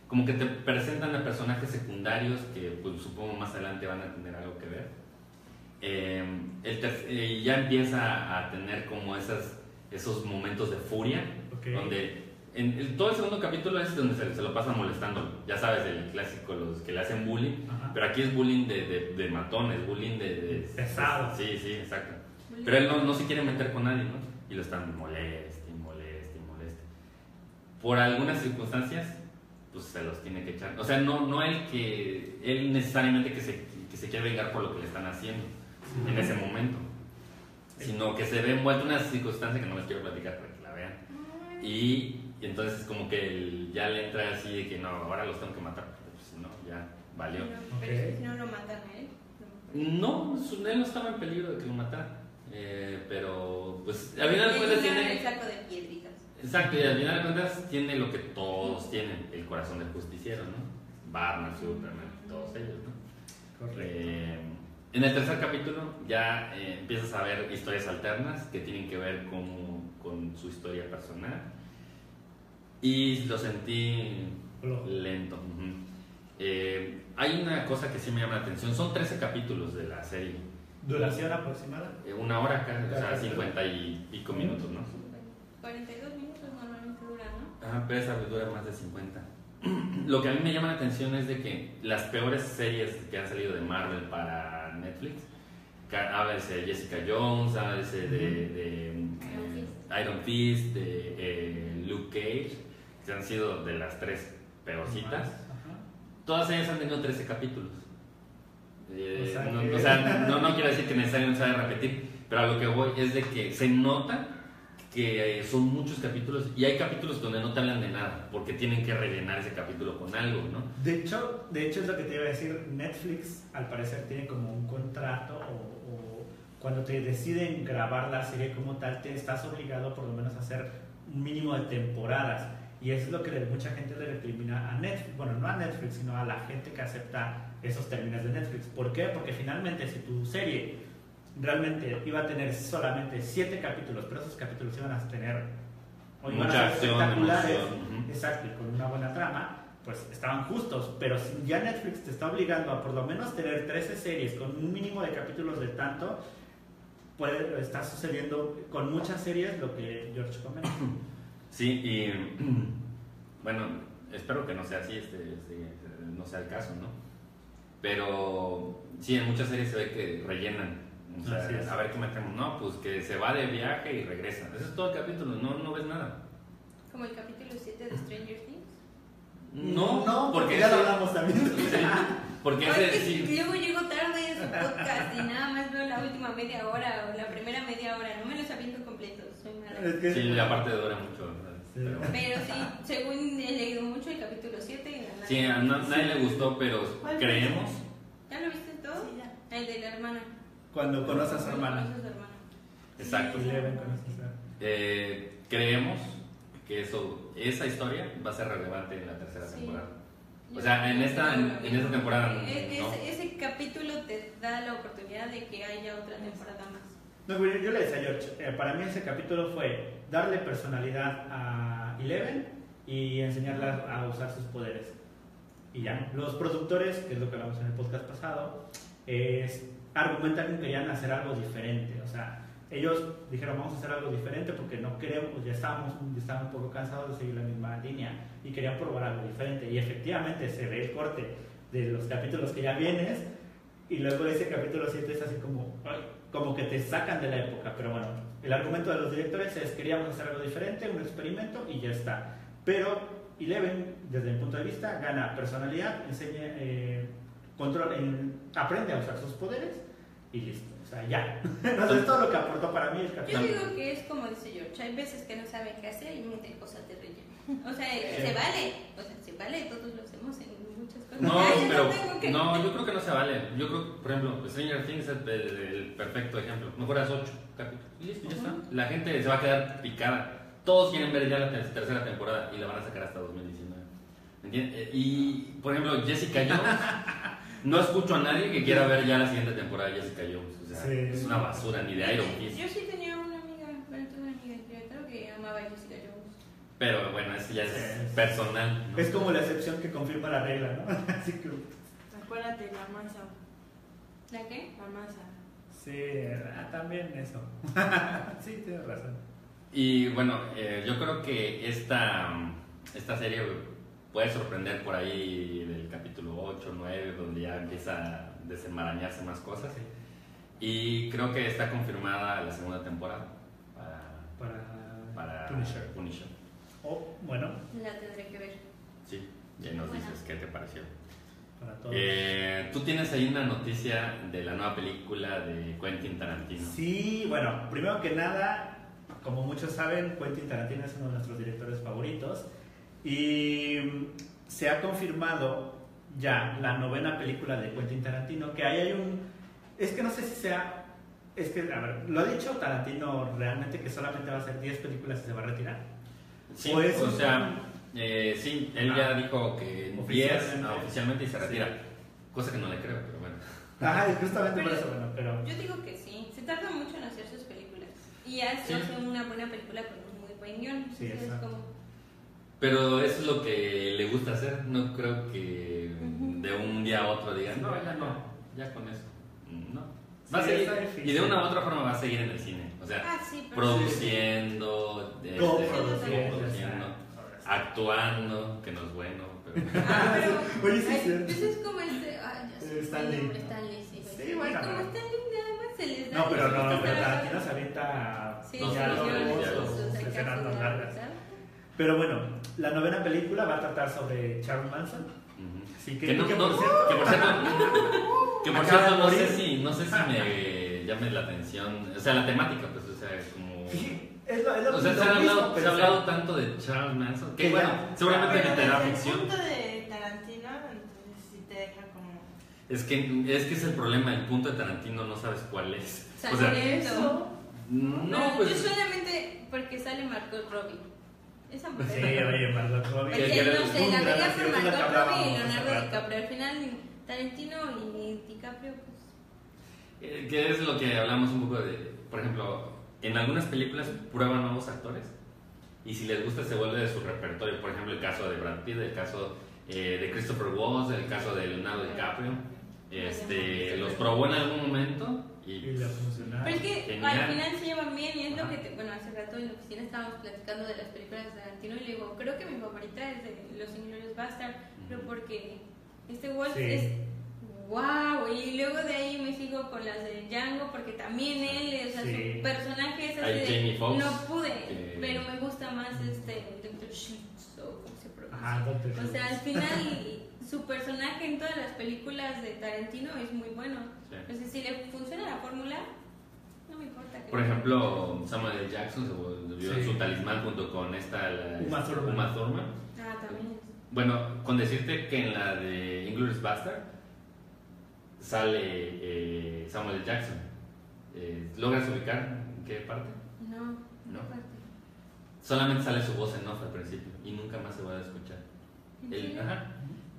Como que te presentan a personajes secundarios que, pues, supongo más adelante van a tener algo que ver. Eh, el eh, ya empieza a tener como esas, esos momentos de furia, Ok. donde en el- todo el segundo capítulo es donde se, se lo pasa molestando. Ya sabes, el clásico, los que le hacen bullying. Ajá. Pero aquí es bullying de, de, de matones, bullying de, de- Pesado. Sí, sí, exacto. Pero él no, no se quiere meter con nadie, ¿no? Y lo están moleste, y moleste, y moleste. Por algunas circunstancias, pues se los tiene que echar. O sea, no, no el que, él necesariamente que se, que se quiere vengar por lo que le están haciendo en ese momento. Sino que se ve envuelto en una circunstancia que no les quiero platicar para que la vean. Y, y entonces como que él ya le entra así de que no, ahora los tengo que matar, porque pues, si no, ya valió. No, pero Ok. es que si no lo matan a él. No, su- él no estaba en peligro de que lo matara. Eh, pero, pues, al final de cuentas el tiene. saco de piedritas. Exacto, y al final de cuentas tiene lo que todos tienen: el corazón del justiciero, ¿no? Batman, Superman, todos ellos, ¿no? Correcto. Eh, en el tercer capítulo ya eh, empiezas a ver historias alternas que tienen que ver con, con su historia personal. Y lo sentí lento. ujú. Eh, hay una cosa que sí me llama la atención: son 13 capítulos de la serie. ¿Duración aproximada? Eh, Una hora acá, o sea, Cada 50 y pico minutos, ¿no? 42 minutos normalmente dura, ¿no? Ajá, pero esa dura más de 50. [CLEARS THROAT] Lo que a mí me llama la atención es de que las peores series que han salido de Marvel para Netflix, háblese de Jessica Jones, háblese de, de, eh, Iron Fist, de eh, Luke Cage, que han sido de las tres peorcitas, todas ellas han tenido 13 capítulos. Eh, O sea no, o sea, no, no quiero decir que necesariamente se vaya a repetir, pero a lo que voy es de que se nota que eh, son muchos capítulos y hay capítulos donde no te hablan de nada porque tienen que rellenar ese capítulo con algo, ¿no? De hecho, de hecho es lo que te iba a decir, Netflix al parecer tiene como un contrato o, o cuando te deciden grabar la serie como tal, te estás obligado por lo menos a hacer un mínimo de temporadas. Y eso es lo que mucha gente le recrimina a Netflix, bueno, no a Netflix, sino a la gente que acepta esos términos de Netflix. ¿Por qué? Porque finalmente si tu serie realmente iba a tener solamente siete capítulos, pero esos capítulos iban a tener o iban Mucha a ser acción, espectaculares, exacto, y con una buena trama, pues estaban justos. Pero si ya Netflix te está obligando a por lo menos tener 13 series con un mínimo de capítulos de tanto, puede, está sucediendo con muchas series lo que George comenta. [CLEARS THROAT] Sí, y [CLEARS THROAT] bueno, espero que no sea así, este, este, no sea el caso, ¿no? Pero sí, en muchas series se ve que rellenan. O sea, Así es. a ver qué metemos. No, pues que se va de viaje y regresa. Ese es todo el capítulo, no, no ves nada. Como el capítulo 7 de Stranger Things. No, no, porque ya lo hablamos también. [LAUGHS] Sí, porque ese que sí. Luego llego tarde a su podcast y nada más veo la última media hora o la primera media hora. No me los aviento completos, soy mala. Es que- Sí, aparte dura mucho. Sí. Pero- Pero sí, según he leído mucho el capítulo 7 y la sí, a na- nadie le gustó, pero ¿Cuál creemos. ¿Ya lo viste todo? Sí, ya. El de la hermana. Cuando conoce a su hermana. Exacto. Eh, creemos que eso, esa historia va a ser relevante en la tercera Sí. temporada. O sea, en esta- en- en esta temporada, E- ¿no? Ese, ese capítulo te da la oportunidad de que haya otra temporada más. No, yo le decía a George, eh, para mí ese capítulo fue darle personalidad a Eleven y enseñarla a usar sus poderes. Y ya, los productores, que es lo que hablamos en el podcast pasado, es, argumentan que querían hacer algo diferente. O sea, ellos dijeron, vamos a hacer algo diferente porque no queremos, ya estábamos, ya estábamos un poco cansados de seguir la misma línea y querían probar algo diferente. Y efectivamente se ve el corte de los capítulos que ya vienes y luego ese capítulo 7 es así como, como que te sacan de la época. Pero bueno, el argumento de los directores es queríamos hacer algo diferente, un experimento y ya está. Pero Eleven, desde mi punto de vista, gana personalidad, enseña, eh, control, en- aprende a usar sus poderes y listo. O sea, ya. [LAUGHS] Eso es todo lo que aportó para mí el Yo capítulo. digo que es como dice George, hay veces que no saben qué hacer y meten cosas de relleno. O sea, se vale, o sea, se vale, todos lo hacemos en muchas cosas. No, Ay, pero tengo que- no, yo creo que no se vale. Yo creo, por ejemplo, Stranger Things es el, el- perfecto ejemplo. Mejoras 8 capítulos y listo, ya está. La gente se va a quedar picada. Todos quieren ver ya la ter- tercera temporada y la van a sacar hasta 2019. ¿Entiendes? Eh, Y, por ejemplo, Jessica Jones. [LAUGHS] No escucho a nadie que quiera ver ya la siguiente temporada de Jessica Jones. O sea, Sí. es una basura, ni de Iron Fist. Yo sí tenía una amiga, bueno, tuve una amiga que creo que amaba a Jessica Jones. Pero bueno, eso ya es Sí. personal. ¿no? Es como la excepción que confirma la regla, ¿no? [LAUGHS] Así que Acuérdate, la masa. ¿La qué? La masa. Sí, ah, también eso. [LAUGHS] sí, tienes razón. Y bueno, eh, yo creo que esta, esta serie puede sorprender por ahí del capítulo 8, 9, donde ya empieza a desenmarañarse más cosas. Y creo que está confirmada la segunda temporada para, Para, para Punisher. Punisher. Oh, bueno, La tendré que ver. Sí, y nos Bueno. dices qué te pareció. para todos. Eh, Tú tienes ahí una noticia de la nueva película de Quentin Tarantino. Sí, bueno, primero que nada, como muchos saben, Quentin Tarantino es uno de nuestros directores favoritos y mm, se ha confirmado ya la novena película de Quentin Tarantino, que ahí hay un... Es que no sé si sea... Es que, a ver, lo ha dicho Tarantino realmente que solamente va a hacer 10 películas y se va a retirar. Sí, Pues, o sea, eh, sí, él ya Ah. dijo que 10 Oficialmente. ah, oficialmente y se Sí. retira. Cosa que no le creo, pero bueno. Ajá, justamente por Pero- eso, bueno, pero... Yo digo que sí. Se tarda mucho en hacer sus películas. Y ya Sí. hace una buena película con un muy buen guion. Sí, exacto. como- Pero eso es lo que le gusta hacer. No creo que de un día a otro digan, no, ya ya no. no, ya con eso. Mm, No. Va a seguir, y de una u otra forma va a seguir en el cine. O sea, Ah, sí, produciendo, este, actuando, que no es bueno, pero... Ah, pero. [LAUGHS] Oye, sí, ay, cierto. pues es como este. Ay, ya sé. Nombre, sí. Es Como pero- Stan Lee, nada más se les da. No, pero no, gusta pero Tarantino se avienta Sí, sus largas. Pero bueno, la novena película va a tratar sobre Charles Manson. Así que, Que, no, que no- por cierto, que por cierto, [LAUGHS] [LAUGHS] que por cierto no sé si, no sé si me llame la atención, o sea, la temática, pues, o sea, como... Sí, es lo, es lo, O sea, lo se ha, mismo, hablado, se pero ha hablado tanto de Charles Manson, que Que bueno, ya- seguramente Pero desde el ficción. punto de Tarantino, entonces sí te deja como... Es que, es que es el problema, el punto de Tarantino no sabes cuál es. O sea. Eso. no, Yo pues... solamente porque sale Margot Robbie. Esa mujer. Sí, oye, Margot Robbie. Que- Porque, que- no sé, la gran veía acierto, por es lo que Margot Robbie y Leonardo. DiCaprio. Al final, Tarantino y DiCaprio, pues. Eh, que es lo que hablamos un poco de, por ejemplo, en algunas películas prueban nuevos actores y si les gusta se vuelve de su repertorio. Por ejemplo, el caso de Brad Pitt, el caso eh, de Christopher Waltz, el caso de Leonardo DiCaprio. Este, los probó en algún momento Y y le ha funcionado. Pero es que Genial. al final se llevan bien y es lo que, te, bueno, hace rato en la oficina estábamos platicando de las películas de Tarantino y le digo, creo que mi favorita es de Los Inglourious Bastard, pero porque este Wolf Sí. es wow y luego de ahí me sigo con las de Django porque también él, o sea, Sí. su personaje es así de, Foxx, no pude, que- pero me gusta más este Dr. Schultz o como se pronuncia. Ajá, Dr. O sea, al final [LAUGHS] su personaje en todas las películas de Tarantino es muy bueno. Sí. Entonces, si le funciona la fórmula, no me importa. Por ejemplo, Samuel L. Jackson se volvió Sí. su talismán junto con esta la- Uma Thurman. Uma Thurman. Ah, también. Bueno, con decirte que en la de Inglourious Bastard sale eh, Samuel L. Jackson. Eh, ¿Logras ubicar en qué parte? No, No. parte. Solamente sale su voz en off al principio y nunca más se va a escuchar. ¿En El- serio? ajá.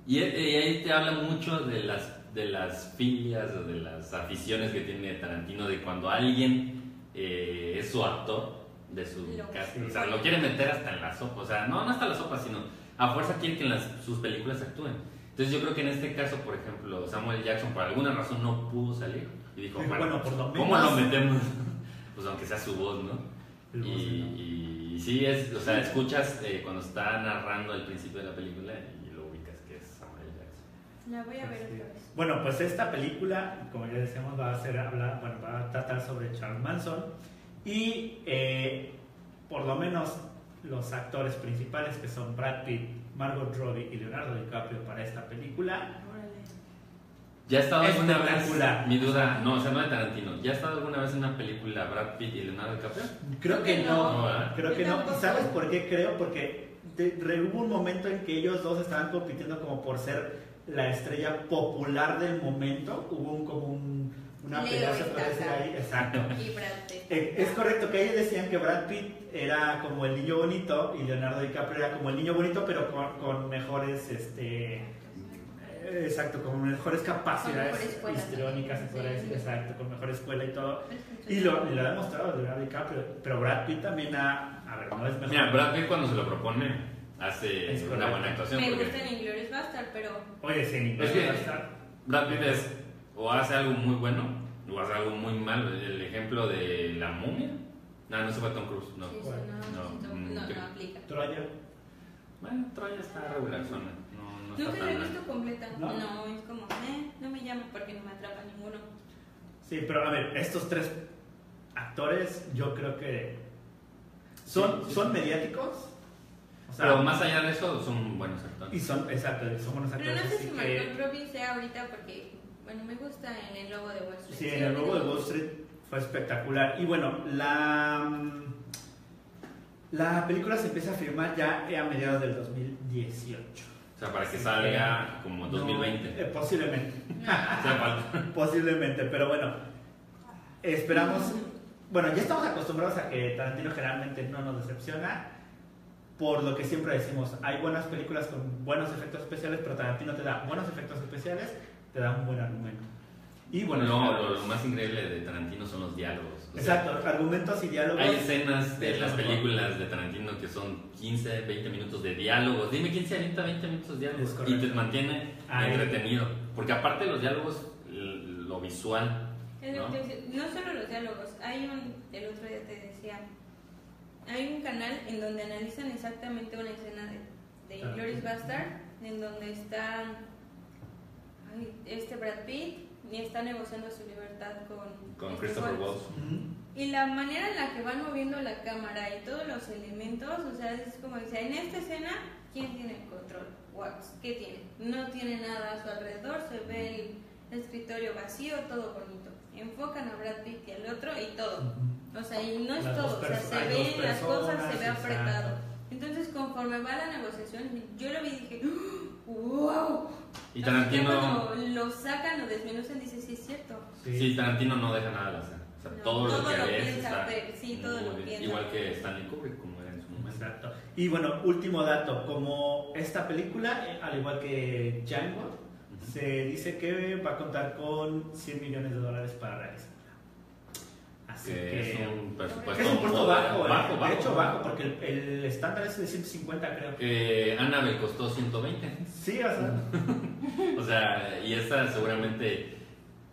Y, eh, y ahí te habla mucho de las, de las filias o de las aficiones que tiene Tarantino, de cuando alguien eh, es su actor de su Lo- casa. O sea, lo quiere meter hasta en la sopa. O sea, no, no hasta la sopa, sino a fuerza quiere que en las- sus películas actúen. Entonces yo creo que en este caso, por ejemplo, Samuel Jackson por alguna razón no pudo salir. Y dijo, bueno, por lo ¿cómo lo menos- metemos? [LAUGHS] pues aunque sea su voz, ¿no? El voz, ¿no? Y, y sí, es, o sea, escuchas eh, cuando está narrando el principio de la película y lo ubicas que es Samuel Jackson. La voy a ver Así otra es. vez. Bueno, pues esta película, como ya decíamos, va a ser hablar, bueno, va a tratar sobre Charles Manson y eh, por lo menos los actores principales que son Brad Pitt, Margot Robbie y Leonardo DiCaprio para esta película. Órale. ¿Ya ha estado alguna vez, Espectacular. mi duda, no, o sea, no de Tarantino, ¿ya ha estado alguna vez en una película Brad Pitt y Leonardo DiCaprio? Creo que que no, no, creo que no. ¿Y sabes por qué creo? Porque de- re- hubo un momento en que ellos dos estaban compitiendo como por ser la estrella popular del momento. Hubo un, como un, una pelea, se puede decir ahí. Exacto. [LAUGHS] Y Brad Pitt. Eh, Es correcto que ellos decían que Brad Pitt era como el niño bonito y Leonardo DiCaprio era como el niño bonito, pero con, con mejores, este, eh, exacto, con mejores capacidades Con mejor histriónicas, se podría decir, exacto, con mejor escuela y todo. Y lo, y lo ha demostrado Leonardo DiCaprio, pero Brad Pitt también ha, a ver, no es mejor. Mira, Brad Pitt cuando se lo propone hace Es una correcto. buena actuación. Me porque gusta en Inglourious Bastard, pero Oye, sí, ni Es que- estar. Brad Pitt es, o hace algo muy bueno O hace algo muy malo. El ejemplo de la momia. No, no se fue Tom Cruise. No. Sí, sí, No, no, no, mm, no, no aplica. Troya. Bueno, Troya está regular zona. No, no está Nunca la he visto completa. ¿No? No, es como, eh, no me llama porque no me atrapa ninguno. Sí, pero a ver, estos tres actores yo creo que son, Sí, sí, son sí. mediáticos. O sea, Pero más allá de eso, son buenos Y actores. son, exacto, son buenos Pero actores. no sé si que- Margot Robbie sea ahorita porque, bueno, me gusta en el logo de Wall Street. Sí, en el logo de Wall Street fue espectacular. Y bueno, la, la película se empieza a filmar ya a mediados del 2018. O sea, para que salga como No, 2020. eh, posiblemente, [LAUGHS] [LAUGHS] posiblemente, pero bueno, esperamos. Bueno, ya estamos acostumbrados a que Tarantino generalmente no nos decepciona. Por lo que siempre decimos, hay buenas películas con buenos efectos especiales, pero Tarantino te da buenos efectos especiales, te da un buen argumento. Y bueno, no, lo, lo más increíble de Tarantino son los diálogos. O sea, Exacto, argumentos y diálogos. Hay escenas de las películas de Tarantino que son 15, 20 minutos de diálogos. Dime quién se avienta 20 minutos de diálogos. Y te mantiene Ahí. entretenido. Porque aparte de los diálogos, lo visual. ¿no? no solo los diálogos, hay un, el otro día te decía, hay un canal en donde analizan exactamente una escena de, de Ah. Inglourious Bastard, en donde están ay, este Brad Pitt y está negociando su libertad con, Con este Christopher Waltz. Y la manera en la que van moviendo la cámara y todos los elementos, o sea, es como dice, en esta escena, ¿quién tiene el control? Watts, ¿qué tiene? No tiene nada a su alrededor, se ve el escritorio vacío, todo bonito. Enfocan a Brad Pitt y al otro y todo. O sea, y no es Las todo, o sea, se ven las cosas, se ve apretado. exacto. Entonces, conforme va la negociación, yo lo vi y dije, ¡wow! Y Tarantino, cuando lo sacan, lo desmenuzan, dices, sí es cierto. sí, Tarantino no deja nada al azar. O sea, No, todo, lo que lo ves piensa, está pero sí, todo lo bien. piensa. Igual que Stanley Kubrick, como era en su momento. Exacto. Y bueno, último dato, como esta película, eh, al igual que Django, se dice que va a contar con 100 millones de dólares para realizarla. Así Que que... es un presupuesto, que es un puesto muy- bajo, eh. bajo, de bajo. hecho bajo, porque el, el estándar es de 150 creo. Eh, Annabelle costó 120. Sí, o sea, [LAUGHS] O sea, y esta seguramente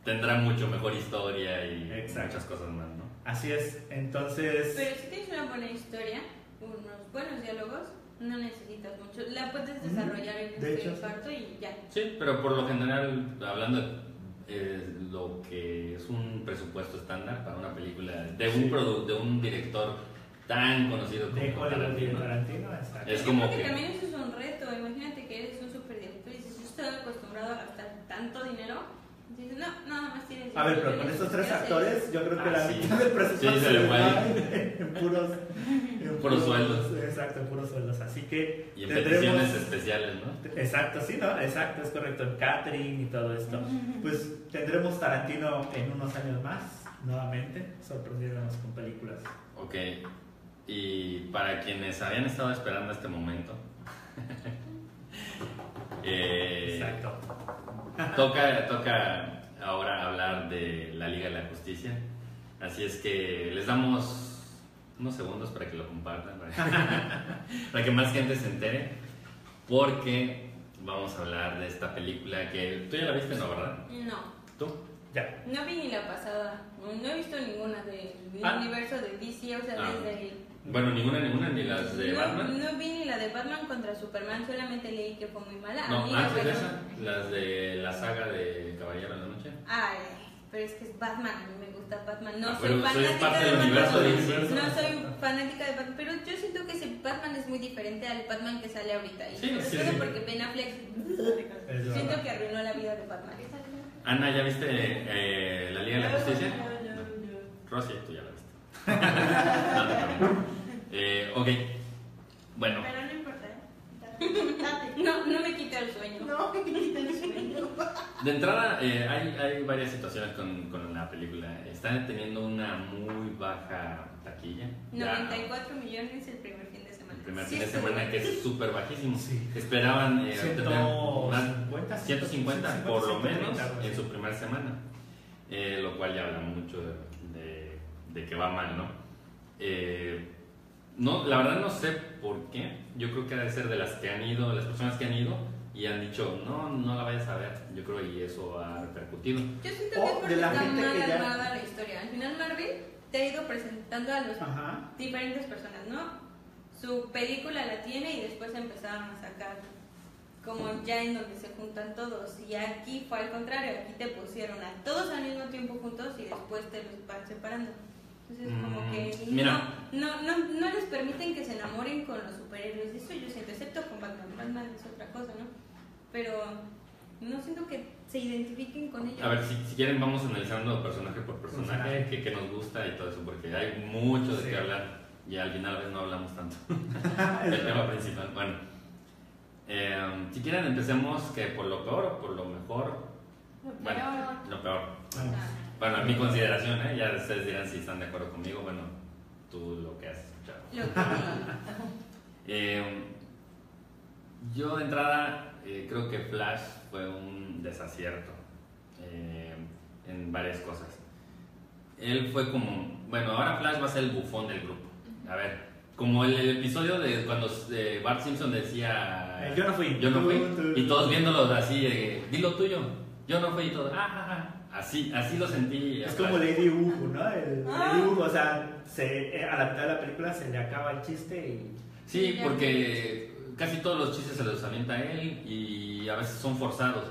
tendrá mucho mejor historia y Exacto. muchas cosas más, ¿no? así es. Entonces, Pero si tienes una buena historia, unos buenos diálogos, no necesitas mucho. La puedes Ujú. desarrollar en De este hecho, infarto y ya. Sí, pero por lo general, hablando de eh, lo que es un presupuesto estándar para una película de un Sí. de un director tan conocido como de Tarantino. Tarantino. Es como que- también eso es un reto. Imagínate que eres un superdirector y dices, yo estoy acostumbrado a gastar tanto dinero. Dices, no, nada más tienes. A ver, 100 pero con estos tres actores, yo creo que Ah, la sí. mitad del presupuesto Sí, se le va ahí. en, en puros, en Puros sueldos. Exacto, en puros sueldos. Así que Y en tendremos- peticiones especiales, ¿no? Exacto, sí, ¿no? Exacto, es correcto. En catering y todo esto. Pues tendremos Tarantino en unos años más, nuevamente, sorprendiéndonos con películas. Ok. Y para quienes habían estado esperando este momento, [LAUGHS] eh, Exacto. Toca, toca ahora hablar de la Liga de la Justicia. Así es que les damos unos segundos para que lo compartan, para, [LAUGHS] para que más gente se entere, porque vamos a hablar de esta película que tú ya la viste, ¿no, verdad? No, ¿Tú? Ya. no vi ni la pasada. No he visto ninguna del Ah. universo de DC, o sea, Ah. desde el Bueno, ninguna, ninguna, ni las de no, Batman. no vi ni la de Batman contra Superman, solamente leí que fue muy mala. No, antes de bueno, esa, las de la saga de Caballero de la Noche. Ay, pero es que es Batman, a mí me gusta Batman. No Ah, soy pero soy fanática parte de del Batman. de. No soy fanática de Batman, pero yo siento que ese Batman es muy diferente al Batman que sale ahorita. Y Sí, sí, todo sí. porque Ben Affleck siento verdad. que arruinó la vida de Batman. Ana, ¿ya viste eh, la Liga de la Justicia? Rosy, tú ya la. No, te preocupes. eh, ok. Bueno, Pero no importa, ¿eh? Date. No, no me quita el sueño. No, me quita el sueño. de entrada eh, hay, hay varias situaciones con, con la película. Está teniendo una muy baja taquilla. Ya, 94 millones el primer fin de semana. El primer Sí, fin de semana que es súper bajísimo. Sí. Esperaban eh, obtener más 150, 150 por lo 150, menos en su primera semana, Eh, lo cual ya habla mucho de, de- de que va mal, ¿no? Eh, no, la verdad no sé por qué. Yo creo que ha de ser de las que han ido, las personas que han ido, y han dicho, no, no la vayas a ver. Yo creo y eso ha repercutido. Yo siento que es porque de la está gente mal que ya- armada la historia. Al final Marvel te ha ido presentando a los Ajá. diferentes personas, ¿no? Su película la tiene y después empezaron a sacar como ya en donde se juntan todos. Y aquí fue al contrario, aquí te pusieron a todos al mismo tiempo juntos y después te los van separando. Entonces como Mm, que mira. no, no, no, no les permiten que se enamoren con los superhéroes. Eso yo siento, excepto con Batman. Batman es otra cosa, ¿no? Pero no siento que se identifiquen con ellos. A ver, si, si quieren vamos analizando personaje por personaje, que, que nos gusta y todo eso, porque hay mucho de Sí. qué hablar y al final a veces no hablamos tanto. [LAUGHS] El tema principal. Bueno, eh, si quieren empecemos que por lo peor o por lo mejor. Lo Bueno, peor. lo peor. Vamos. Bueno, a mi consideración, ¿eh? ya ustedes dirán si están de acuerdo conmigo. Bueno, tú lo que has escuchado. Lo que- [LAUGHS] [LAUGHS] Eh, yo de entrada eh, creo que Flash fue un desacierto eh, en varias cosas. Él fue como, bueno, ahora Flash va a ser el bufón del grupo. A ver, como el, el episodio de cuando eh, Bart Simpson decía, Eh, yo no fui. yo no fui, y todos tú. viéndolo así, de, dilo tuyo, yo no fui y todo, ah, ah, ah". Así, así lo sentí. Es como. Lady Hugo, ¿no? El, Ah. Lady Hugo, o sea, se, eh, a la mitad de la película se le acaba el chiste y. Sí, porque casi todos los chistes se los avienta a él y a veces son forzados.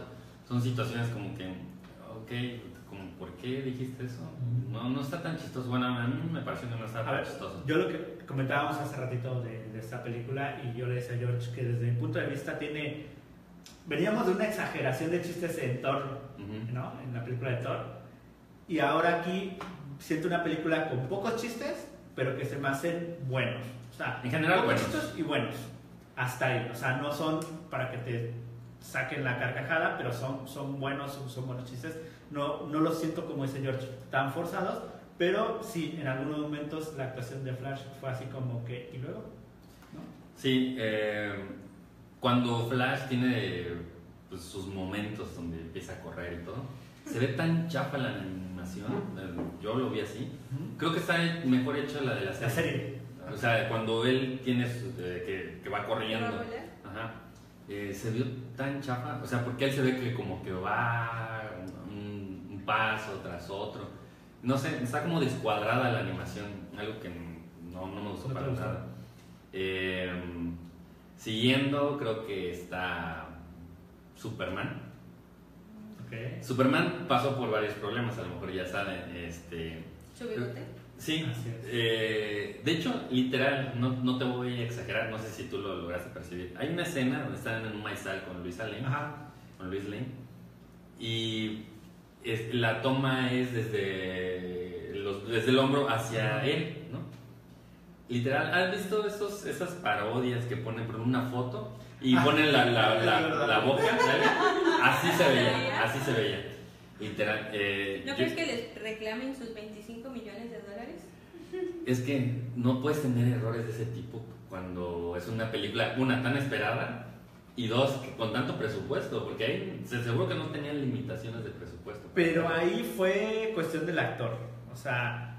Son situaciones como que, ok, como, ¿por qué dijiste eso? No, no está tan chistoso. Bueno, a mí me pareció que no está A tan ver, chistoso. yo lo que comentábamos hace ratito de, de esta película y yo le decía a George que desde mi punto de vista tiene. Veníamos de una exageración de chistes en Thor, Ujú. ¿no? En la película de Thor. Y ahora aquí siento una película con pocos chistes, pero que se me hacen buenos. O sea, En general, pocos buenos. chistes y buenos. Hasta ahí. O sea, no son para que te saquen la carcajada, pero son, son buenos, son, son buenos chistes. No, no los siento como ese George tan forzados, pero sí, en algunos momentos la actuación de Flash fue así como que, ¿y luego? ¿No? Sí, eh, cuando Flash tiene pues, sus momentos donde empieza a correr y todo, se ve tan chafa la animación. eh, Yo lo vi así. Creo que está mejor hecha la de la La serie. serie. O sea, cuando él tiene su- eh, que, que va ¿Va a corriendo. Ajá. Eh, se vio tan chafa. O sea, porque él se ve que como que va un, un paso tras otro. No sé, está como descuadrada la animación. Algo que no, no me gustó No para gustó. nada. Eh, siguiendo, creo que está Superman. Superman pasó por varios problemas, a lo mejor ya saben. Este. Sí, es. eh, de hecho, literal, no, no te voy a exagerar, no sé si tú lo lograste percibir. Hay una escena donde están en un maizal con Luis Lane, Ajá. con Luis Lane, y es- la toma es desde, los- desde el hombro hacia él. Literal, ¿has visto esos, esas parodias que ponen por una foto y Ah, ponen la, la, la, boca? Así se veía, así se veía. Literal. eh, ¿No yo- crees que les reclamen sus 25 millones de dólares? Es que no puedes tener errores de ese tipo cuando es una película, una, tan esperada y dos, con tanto presupuesto, porque ahí se- seguro que no tenían limitaciones de presupuesto. Pero ahí fue cuestión del actor. O sea,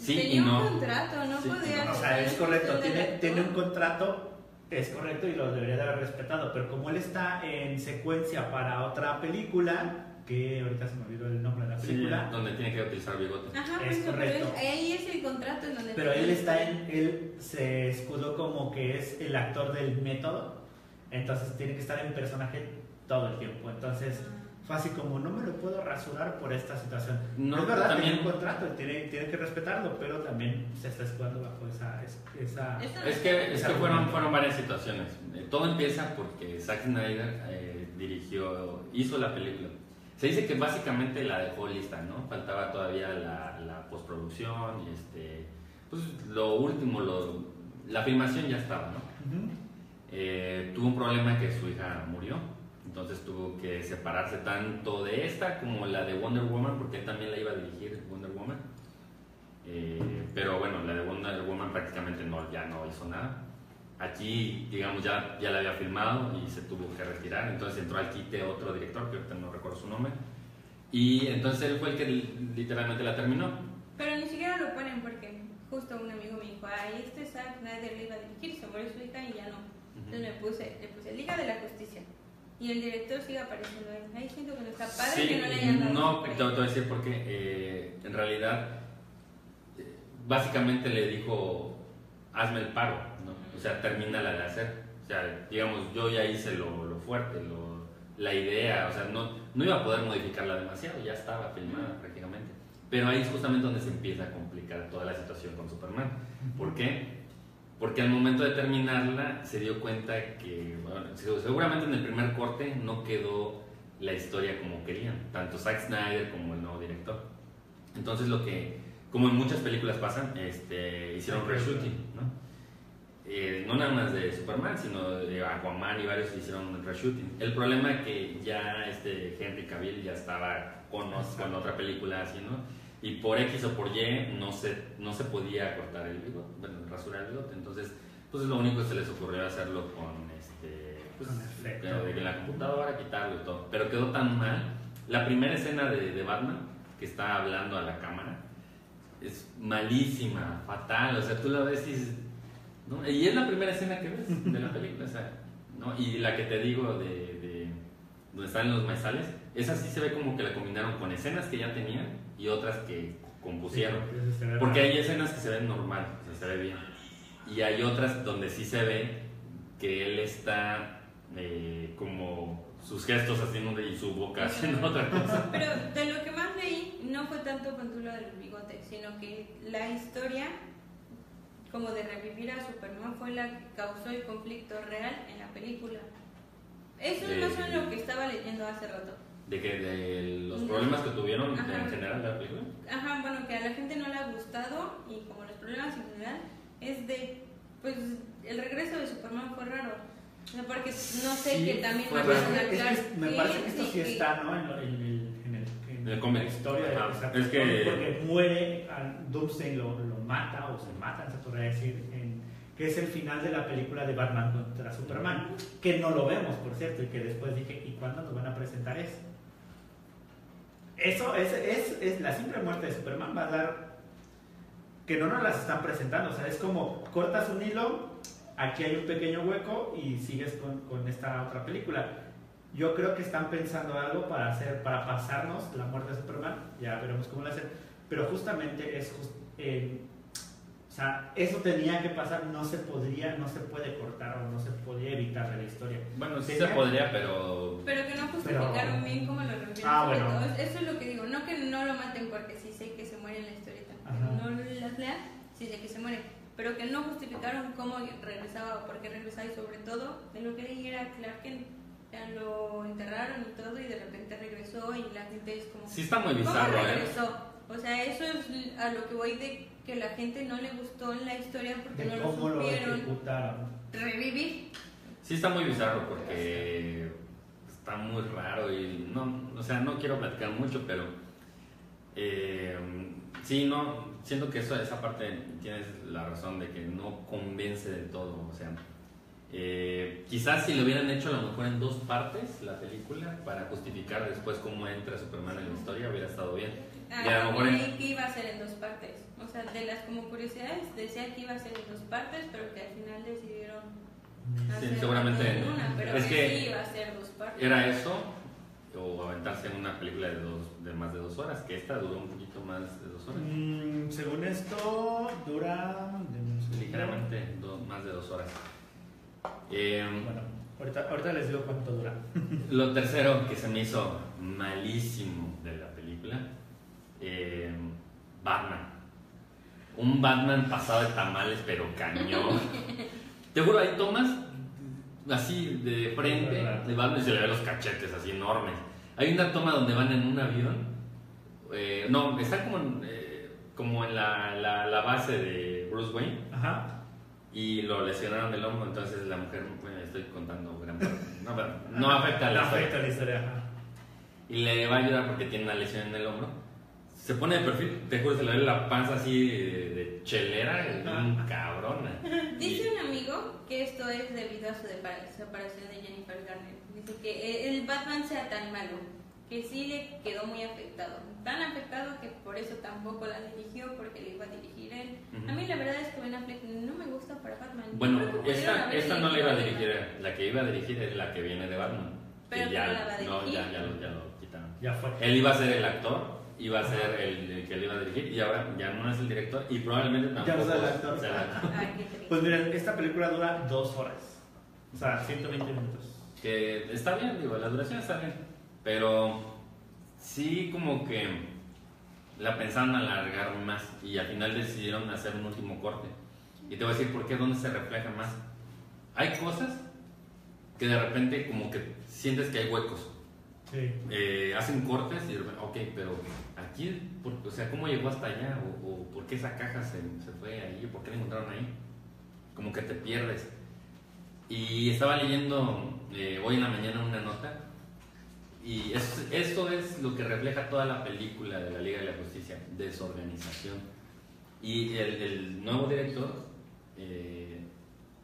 Sí Tenía y no. un contrato, no Sí, podía o sea, es correcto. Tiene, tiene un contrato, es correcto y lo debería de haber respetado. Pero como él está en secuencia para otra película, que ahorita se me olvidó el nombre de la Sí, película, donde tiene que utilizar bigote. Ajá, Es pero correcto. es- ahí es el contrato en donde pero él está en, él se escudó como que es el actor del método, entonces tiene que estar en personaje todo el tiempo. Entonces fue así como, no me lo puedo rasurar por esta situación. No, es verdad, también- tiene un contrato, tiene, tiene que respetarlo, pero también se está escudando bajo esa... es- esa Es que, es Ese que fueron, fueron varias situaciones. Eh, todo empieza porque Zack Snyder eh, dirigió, hizo la película. Se dice que básicamente la dejó lista, ¿no? Faltaba todavía la, la postproducción y este, pues lo último, lo, la filmación ya estaba, ¿no? Ujú. Eh, tuvo un problema que su hija murió, entonces tuvo que separarse tanto de esta como la de Wonder Woman, porque él también la iba a dirigir Wonder Woman. Eh, pero bueno, la de Wonder Woman prácticamente no, ya no hizo nada. Aquí, digamos, ya, ya la había filmado y se tuvo que retirar, entonces entró al quite otro director, que ahorita no recuerdo su nombre, y entonces él fue el que li- literalmente la terminó. Pero ni siquiera lo ponen porque justo un amigo me dijo, ay, este Zack Snyder le iba a dirigir, se murió su hija y ya no. Entonces me puse, le puse Liga de la Justicia. Y el director sigue apareciendo ahí. Ahí siento que no está padre Sí, que no le hayan dado no, te, voy a decir porque eh, en realidad eh, básicamente le dijo hazme el paro, ¿no? o sea, termina la de hacer. O sea, digamos, yo ya hice lo, lo fuerte, lo, la idea, o sea, no, no iba a poder modificarla demasiado, ya estaba filmada prácticamente. Pero ahí es justamente donde se empieza a complicar toda la situación con Superman. ¿Por qué? Porque al momento de terminarla se dio cuenta que, bueno, seguramente en el primer corte no quedó la historia como querían, tanto Zack Snyder como el nuevo director. Entonces lo que, como en muchas películas pasan, este, hicieron reshooting, ¿no? Eh, no nada más de Superman, sino de Aquaman y varios hicieron reshooting. El problema es que ya este Henry Cavill ya estaba con, con otra película así, ¿no? Y por X o por Y no se, no se podía cortar el bigote, bueno, rasurar el bigote. Entonces, pues lo único que se les ocurrió hacerlo con este, pues, de, la computadora, quitarlo y todo. Pero quedó tan mal. La primera escena de, de Batman, que está hablando a la cámara, es malísima, fatal. O sea, tú la ves y dices, ¿no? Y es la primera escena que ves de la película, o sea, ¿no? Y la que te digo de, de donde están los maizales, esa sí se ve como que la combinaron con escenas que ya tenían y otras que compusieron. Sí, Porque raro. hay escenas que se ven normal, o sea, se ve bien. Y hay otras donde sí se ve que él está eh, como sus gestos haciendo de- y su boca haciendo otra cosa. [LAUGHS] Pero de lo que más leí, no fue tanto con tú lo del bigote, sino que la historia, como de revivir a Superman, fue la que causó el conflicto real en la película. Eso es más o menos lo que estaba leyendo hace rato. De que de los problemas que tuvieron Ajá. en general la película. Ajá, bueno, que a la gente no le ha gustado y como los problemas en general es de, pues, el regreso de Superman fue raro. O sea, porque no sé Sí, que también raro. a Clark me parece que esto sí que- está, ¿no? En, lo- en el, en el, en En el cómic. la historia de exacto, Es que- Porque muere, Doomsday lo, lo mata, o se matan, se podría decir, en, que es el final de la película de Batman contra Superman. Que no lo vemos, por cierto, y que después dije, ¿y cuándo nos van a presentar eso? Eso es, es, es la simple muerte de Superman, va a dar que no nos las están presentando. O sea, es como cortas un hilo, aquí hay un pequeño hueco y sigues con, con esta otra película. Yo creo que están pensando algo para hacer, para pasarnos la muerte de Superman, ya veremos cómo lo hacen, pero justamente es just- eh, sea, eso tenía que pasar, no se podría, no se puede cortar o no se podía evitar de la historia. Bueno, sí Tenía- se podría, pero Pero que no justificaron Pero- bien cómo lo rompieron. Ah, bueno. todo. Eso es lo que digo. No que no lo maten porque sí sé que se muere en la historieta. Ajá. No las lean, sí sé que se muere. Pero que no justificaron cómo regresaba o por qué regresaba. Y sobre todo, de lo que leí era Clark Kent. Lo enterraron y todo y de repente regresó y la gente es como... sí está muy ¿Cómo bizarro, ¿eh? regresó? O sea, eso es a lo que voy de que la gente no le gustó en la historia porque De no lo cómo lo supieron ejecutaron. revivir. Sí está muy bizarro porque está muy raro y no, o sea, no quiero platicar mucho, pero eh, sí, no, siento que eso, esa parte tienes la razón de que no convence del todo, o sea, eh, quizás si lo hubieran hecho a lo mejor en dos partes la película para justificar después cómo entra Superman en la historia hubiera estado bien. Ah, Y a lo mejor en- que iba a ser en dos partes. O sea, de las como curiosidades decía que iba a ser en dos partes, pero que al final decidieron hacer seguramente todo en una, pero es que, que sí iba a ser dos partes. Era eso o aventarse en una película de, dos, de más de dos horas, que esta duró un poquito más de dos horas. Mm, según esto, dura. denme un segundo. Ligeramente dos- más de dos horas. Eh, Bueno, ahorita, ahorita les digo cuánto dura. [LAUGHS] lo tercero que se me hizo malísimo de la película, eh, Batman. Un Batman pasado de tamales, pero cañón. [LAUGHS] Te juro, hay tomas así de frente de Batman y se le ven los cachetes así enormes. Hay una toma donde van en un avión. eh, no, está como en, eh, como en la, la, la base de Bruce Wayne Ajá. y lo lesionaron del hombro, entonces la mujer, bueno, estoy contando gran parte. No, pero no afecta a la No historia. afecta a la historia. ajá. Y le va a ayudar porque tiene una lesión en el hombro. Se pone de perfil, te juro, se le ve la panza así de, de chelera, un cabrona. Dice un amigo que esto es debido a su separación de Jennifer Garner. Dice que el Batman sea tan malo, que sí le quedó muy afectado. Tan afectado que por eso tampoco la dirigió, porque le iba a dirigir él. Ujú. A mí la verdad es que Ben Affleck no me gusta para Batman. Bueno, esta, esta no la iba a dirigir, la que iba a dirigir es la que viene de Batman. Pero que ya, no la va a no, dirigir. ya, ya lo, ya lo quitaron. Ya fue. Él iba a ser el actor, iba a ser el, el que le iba a dirigir y ahora ya no es el director y probablemente Ya tampoco no es el actor. Pues miren, esta película dura dos horas. O sea, 120 minutos. Que está bien, digo, la duración está bien, pero sí como que la pensaron alargar más y al final decidieron hacer un último corte. Y te voy a decir por qué, dónde se refleja más. Hay cosas que de repente como que sientes que hay huecos. Eh, hacen cortes y ok, pero aquí, por- o sea, ¿cómo llegó hasta allá? ¿O, o por qué esa caja se, se fue ahí? ¿Por qué la encontraron ahí? Como que te pierdes. Y estaba leyendo eh, hoy en la mañana una nota y es- esto es lo que refleja toda la película de la Liga de la Justicia, desorganización. Y el, el nuevo director eh,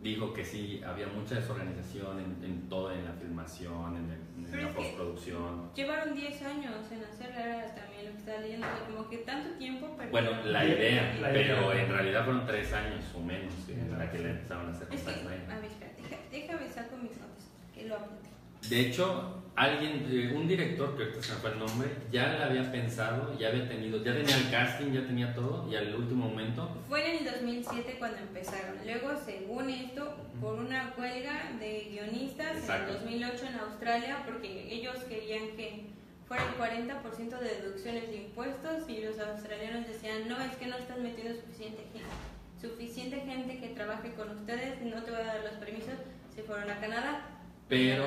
dijo que sí, había mucha desorganización en, en todo, en la filmación, en, el- en la postproducción. Llevaron 10 años en hacerla, era también lo que estaba leyendo, o sea, como que tanto tiempo pero Bueno, la idea, La pero idea. en realidad fueron tres años o menos en la que le empezaron a hacer Es que, cosas. a ver, espera, deja- déjame saco mis notas, que lo apunté. De hecho, alguien, eh, un director que ahorita se me fue el nombre, ya la había pensado, ya había tenido, ya tenía el casting, ya tenía todo, y al último momento, Fue en el 2007 cuando empezaron. Luego, según esto, por una huelga de guionistas Exacto. en el 2008 en Australia, porque ellos querían que fuera el 40% de deducciones de impuestos y los australianos decían, no, es que no estás metiendo suficiente gente. Suficiente gente que trabaje con ustedes, no te voy a dar los permisos. Se fueron a Canadá. Pero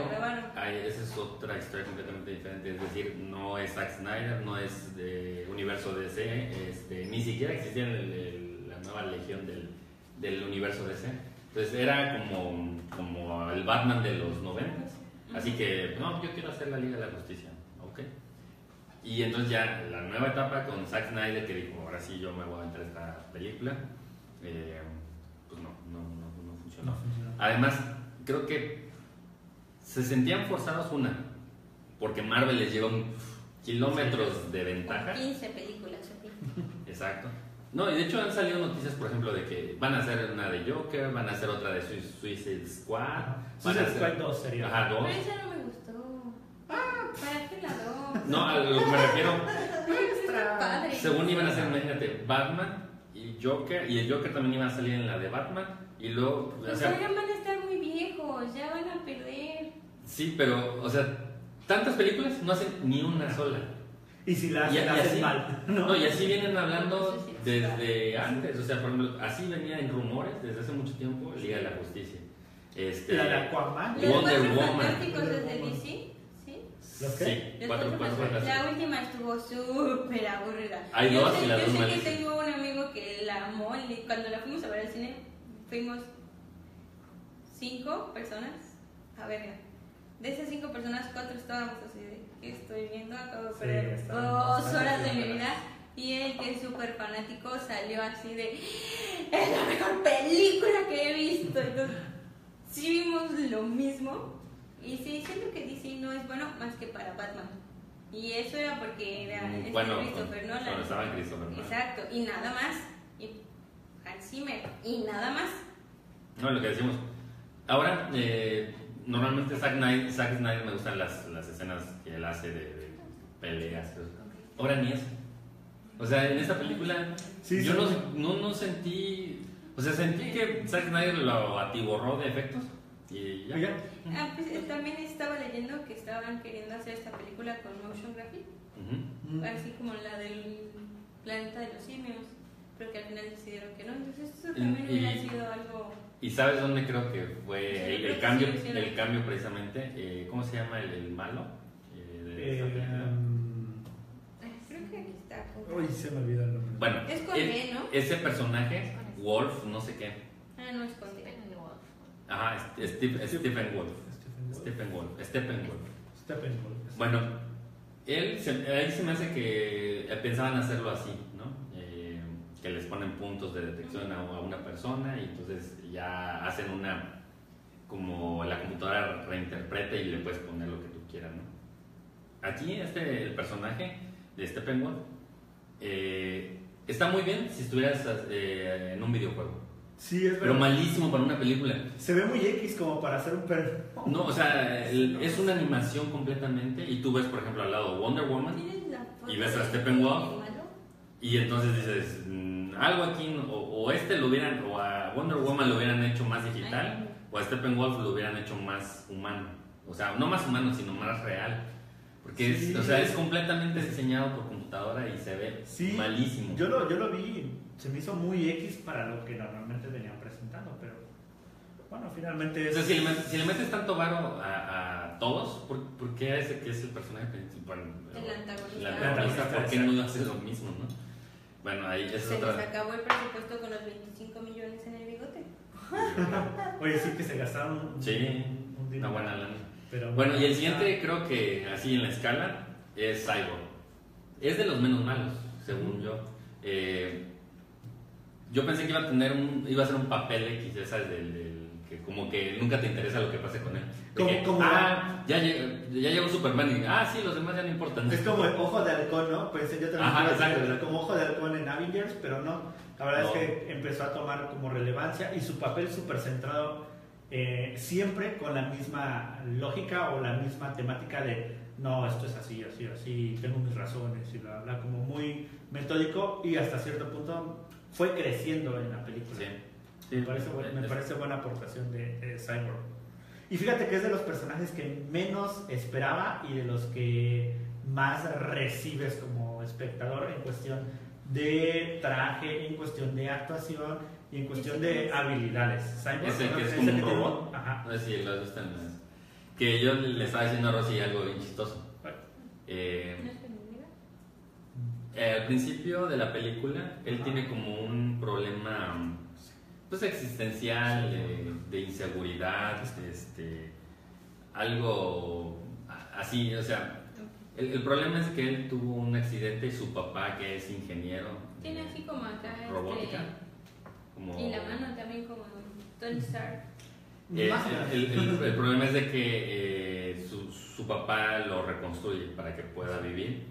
ay, esa es otra historia completamente diferente, es decir, no es Zack Snyder, no es de universo DC, este, ni siquiera existía el- el- la nueva legión del, del universo DC. Entonces era como, como el Batman de los 90 Así que, no, yo quiero hacer la Liga de la Justicia, ¿ok? Y entonces ya la nueva etapa con Zack Snyder que dijo, ahora sí yo me voy a entrar a esta película, eh, pues no, no, no, no funcionó. No funcionó. Además, creo que se sentían forzados una, porque Marvel les lleva un- kilómetros de ventaja. 15 películas. Exacto. No, y de hecho han salido noticias, por ejemplo, de que van a hacer una de Joker, van a hacer otra de Sui- Suicide Squad. Suicide hacer- Squad 2 sería. Ajá, dos. Pero esa no me gustó. ¿Para qué la dos? No, a lo que me refiero, [LAUGHS] padre. según iban a hacer, imagínate, Batman y Joker, y el Joker también iba a salir en la de Batman, y luego, o Pues sea, ahora van a estar muy viejos, ya van a perder. sí, pero, o sea, tantas películas no hacen ni una sola. Y si la Y- hacen, y la hacen así- mal. [LAUGHS] No, y así vienen hablando No sé si está. desde antes, o sea, por ejemplo, así venía en rumores desde hace mucho tiempo Liga de la Justicia. Este, La de Aquaman. Los Wonder Woman. Desde. DC. ¿Los qué? Sí, Los cuatro, Cuatro Fantásticos. La última estuvo súper aburrida. Hay yo dos sé, y las yo dos sé que tengo un amigo que la amó y cuando la fuimos a ver al cine, fuimos cinco personas. A ver, de esas cinco personas, cuatro estábamos así de, ¿qué estoy viendo? Acabo de Sí, perder estaban dos horas de mi vida. Y él, que es súper fanático, salió así de, es la mejor película que he visto. Entonces, sí vimos lo mismo. Y sí, siento que DC no es bueno más que para Batman. Y eso era porque era Mm, este bueno, Christopher Nolan. cuando estaba en Christopher Nolan. Exacto, y nada más. Y Hans Zimmer, y nada más. No, lo que decimos. Ahora, eh, normalmente Zack Snyder, Zack Snyder me gustan las, las escenas que él hace de, de peleas. Ahora ni eso. O sea, en esta película Sí, yo sí. no, no, no sentí... O sea, sentí que Zack Snyder lo atiborró de efectos y ya. Ah, pues, eh, también estaba leyendo que estaban queriendo hacer esta película con motion graphic, así como la del planeta de los simios, pero que al final decidieron que no. Entonces, eso Y- también hubiera y- sido algo. ¿Y sabes dónde creo que fue el, creo el que cambio? sí, sí, el cambio precisamente. eh, ¿Cómo se llama el, el malo? eh, de eh, película? um, Creo que aquí está. Uy, se me olvidó el nombre. Bueno, Es con el- D, ¿no? ese personaje, Wolf, no sé qué. Ah, no es con D. Ajá, es- Steve- Stephen Wolf. Stephen Wolf. Stephen Wolf. Stephen Wolf. Bueno, él se, ahí se me hace que eh, pensaban hacerlo así, ¿no? Eh, que les ponen puntos de detección a, a una persona y entonces ya hacen una como la computadora reinterpreta y le puedes poner lo que tú quieras, ¿no? Aquí este el personaje de Steppenwolf eh, está muy bien si estuvieras eh, en un videojuego. Sí, es pero verdad. malísimo para una película. Se ve muy X como para hacer un perro. No, o sea, el- es una animación completamente y tú ves, por ejemplo, al lado Wonder Woman ¿Tienes la foto ¿Y ves a Steppenwolf? y entonces dices, mm, algo aquí, o, o este lo hubieran, o a Wonder Woman lo hubieran hecho más digital, o a Steppenwolf lo hubieran hecho más humano. O sea, no más humano, sino más real. Porque Sí. es, o sea, es completamente diseñado por computadora y se ve Sí, malísimo. Yo lo, yo lo vi, se me hizo muy X para lo que normalmente venían presentando, pero bueno, finalmente O es... sea, si le, met- si le metes tanto varo a, a todos, ¿por, por qué a ese que es el personaje principal? El antagonista. El antagonista, ¿por qué no hace lo mismo, no? Bueno, ahí es Se les otra. acabó el presupuesto con los 25 millones en el bigote. [LAUGHS] Oye, sí que se gastaron Sí, un una buena lana. Pero Bueno, y el siguiente creo que así en la escala es Cyborg. Es de los menos malos, según yo. Eh, yo pensé que iba a tener un, iba a ser un papel X, ya sabes, del, del- que como que nunca te interesa lo que pase con él. Como- que, como- ah, ya, llegó- ya llegó Superman y, ah, sí, los demás ya no importan. Es como el ojo de halcón, ¿no? Pensé yo también Ajá, exacto, exacto. como ojo de halcón en Avengers, pero no. La verdad No. es que empezó a tomar como relevancia y su papel súper centrado eh, siempre con la misma lógica o la misma temática de no, esto es así, así, así, tengo mis razones y bla, bla, como muy metódico y hasta cierto punto fue creciendo en la película. Sí. Me parece, bu- me Es- parece buena aportación de, de Cyborg. Y fíjate que es de los personajes que menos esperaba y de los que más recibes como espectador en cuestión de traje, en cuestión de actuación y en cuestión de habilidades. Cyborg Ese que ¿no? es como un robot. Ajá. No sé si lo has visto en las- Que yo le estaba diciendo a Rosy algo bien chistoso. Eh, ¿No es? Eh, al principio de la película, él tiene como un problema pues existencial, de, de inseguridad, este, algo a- así, o sea, el, el problema es que él tuvo un accidente y su papá, que es ingeniero Tiene así como acá. este, robótica, como... Y la mano también como Tony Stark. Eh, el, el- [LAUGHS] el problema es de que eh, su, su papá lo reconstruye para que pueda vivir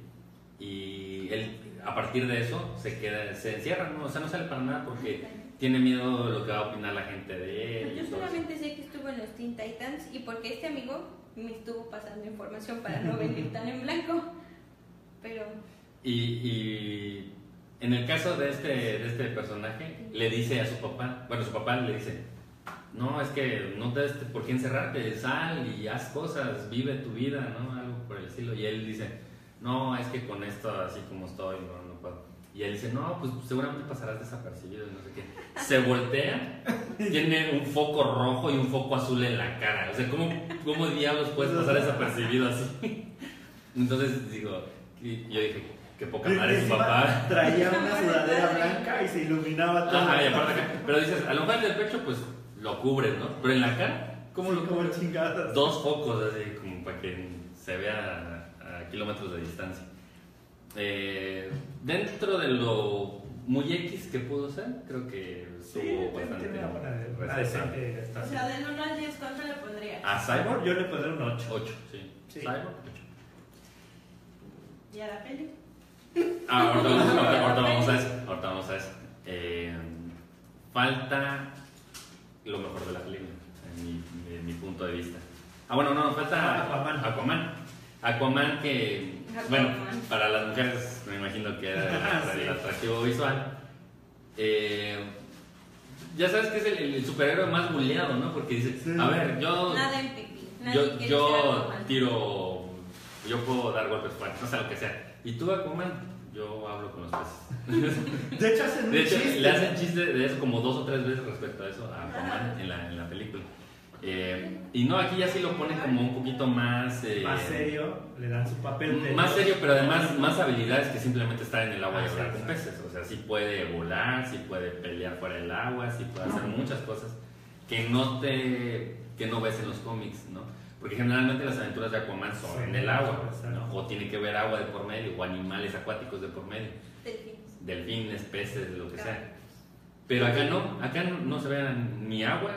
y él a partir de eso se queda se encierra ¿no? o sea no sale para nada porque tiene miedo de lo que va a opinar la gente de él Yo solamente sé que estuvo en los Teen Titans y porque este amigo me estuvo pasando información para no venir tan en blanco. Pero y, y en el caso de este de este personaje le dice a su papá bueno su papá le dice no es que no te des por qué encerrarte sal y haz cosas vive tu vida no algo por el estilo y él dice no, es que con esto así como estoy, no, no puedo. Y él dice, no, pues seguramente pasarás desapercibido y no sé qué. Se voltea, [LAUGHS] tiene un foco rojo y un foco azul en la cara. O sea, ¿cómo, cómo diablos puedes pasar [LAUGHS] desapercibido así? Entonces digo, y yo dije, qué poca madre su papá. Traía una sudadera blanca y se iluminaba todo. Ajá, y aparte acá. Pero dices, a lo mejor del pecho, pues lo cubres, ¿no? Pero en la cara, ¿cómo Sí, lo como cubres? chingadas. Dos focos así, como para que se vea a, kilómetros de distancia. Eh, dentro de lo muy X que pudo ser, creo que estuvo bastante tiene una buena una respetable. decente O sea, del 1 al 10, ¿cuánto le pondría? A Cyborg, Yo le pondré un 8. 8, sí. Sí. Cyborg, 8. ¿Y a la peli? Ah, ahorita vamos, ahorita- [LAUGHS] ahorita vamos a eso. Ahorita vamos a eso. Eh, falta lo mejor de la película, en mi, punto de vista. Ah, bueno, no, falta Aquaman. Aquaman. Aquaman que, Aquaman. bueno, para las mujeres me imagino que era [LAUGHS] Sí. el atractivo visual. Eh, ya sabes que es el, el superhéroe más buleado, ¿no? Porque dice, Sí. a ver, yo nada en pipí. Nadie yo, tiro, yo puedo dar golpes fuertes, no sé lo que sea. Y tú, Aquaman, yo hablo con los peces. De hecho, hacen [LAUGHS] un De hecho, chiste. le hacen chiste de eso como dos o tres veces respecto a eso a Aquaman en la, en la película. Eh, y no, aquí ya sí lo ponen como un poquito más... eh, Más serio, le dan su papel de. más serio, pero además más habilidades que simplemente estar en el agua y Ah, sí, hablar con peces. O sea, sí puede volar, sí puede pelear fuera del agua, sí puede hacer muchas cosas que no te que no ves en los cómics, ¿no? Porque generalmente las aventuras de Aquaman son Sí, en el agua. O tiene que ver agua de por medio, o animales acuáticos de por medio, Delfines. delfines, peces, lo que sea. Pero acá no, acá no, no se ve ni agua,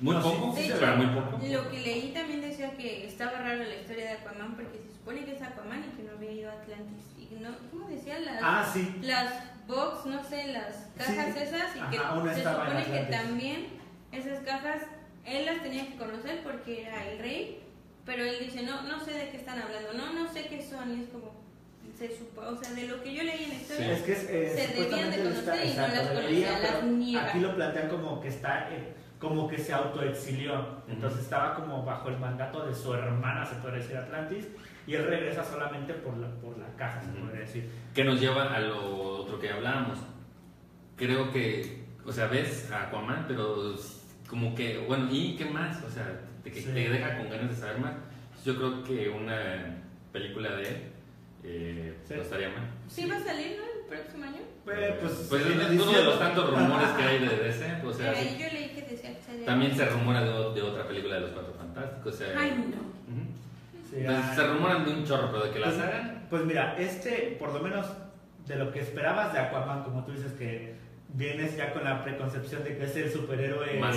Muy No, poco, sí, pero muy poco. Lo que leí también decía que estaba raro la historia de Aquaman porque se supone que es Aquaman y que no había ido a Atlantis. Y no, ¿Cómo decía? Las, Ah, sí. las box, no sé, las cajas Sí. esas. Y que Ajá, una se supone que también esas cajas él las tenía que conocer porque era el rey. Pero él dice, no, no sé de qué están hablando, no, no sé qué son. Y es como, se supo, o sea, de lo que yo leí en la historia. Es que eh, Se debían de conocer y no las conocía, las pero niega. Aquí lo plantean como que está, eh, como que se autoexilió. Entonces estaba como bajo el mandato de su hermana, se podría decir Atlantis, y él regresa solamente por la, por la caja, se Ujú. podría decir. Que nos lleva a lo otro que hablábamos. Creo que, o sea, ves a Aquaman, pero como que, bueno, ¿y qué más? O sea, te, Sí. te deja con ganas de saber más. Yo creo que una película de él eh, Sí. no estaría mal. Sí va a salir, ¿no? El próximo año. Pues, pues, Pues viene es uno de los tantos rumores que hay de DC. O sea, yo leí que también se rumora de, otra película de los Cuatro Fantásticos. O sea, Ay, no. ujú. Sí, Entonces, se rumoran de un chorro, pero de que las Pues, hagan. Pues mira, este, por lo menos de lo que esperabas de Aquaman, como tú dices que vienes ya con la preconcepción de que es el superhéroe Más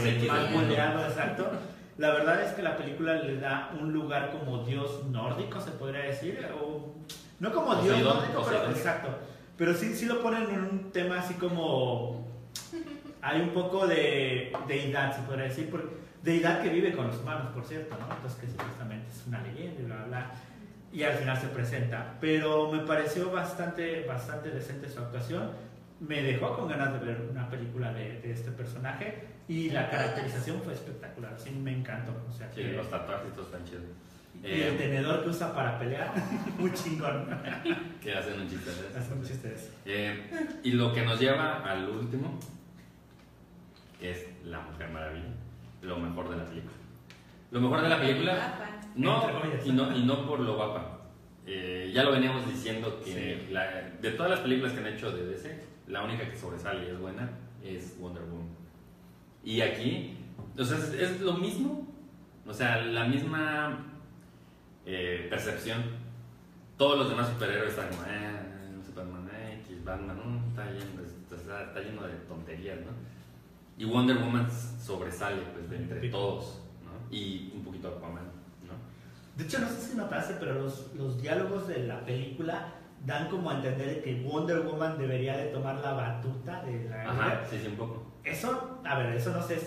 moldeado, exacto. La verdad es que la película le da un lugar como dios nórdico, se podría decir, o no como dios Poseidón, nórdico, pero exacto. Pero sí, sí lo ponen en un tema así como hay un poco de deidad, se podría decir, porque deidad que vive con los humanos, por cierto, ¿no? Entonces que supuestamente es una leyenda y bla, bla, bla. Y al final se presenta. Pero me pareció bastante, bastante decente su actuación. Me dejó con ganas de ver una película de, de este personaje y la caracterización fue espectacular. Sí, me encantó. O sea, Sí, que- los tatuajes están chidos. y el Eh, tenedor que usa para pelear, [LAUGHS] muy chingón. que hacen un chiste de eso. Hace un chiste de eso. Eh, y lo que nos lleva al último, que es La Mujer Maravilla, lo mejor de la película. Lo mejor de la película, no, y no, y no por lo guapa. Eh, ya lo veníamos diciendo que Sí. la- de todas las películas que han hecho de DC, la única que sobresale y es buena es Wonder Woman. Y aquí, o sea, es, es lo mismo, o sea, la misma eh, percepción. Todos los demás superhéroes están como, eh, Superman X, Batman, mm, está, lleno, está lleno de tonterías, ¿no? Y Wonder Woman sobresale, pues, de entre todos, ¿no? Y un poquito Aquaman, ¿no? De hecho, no sé si notaste, pero los, los diálogos de la película dan como a entender que Wonder Woman debería de tomar la batuta de la Ajá, sí, sí, un poco. Eso, a ver, eso no sé,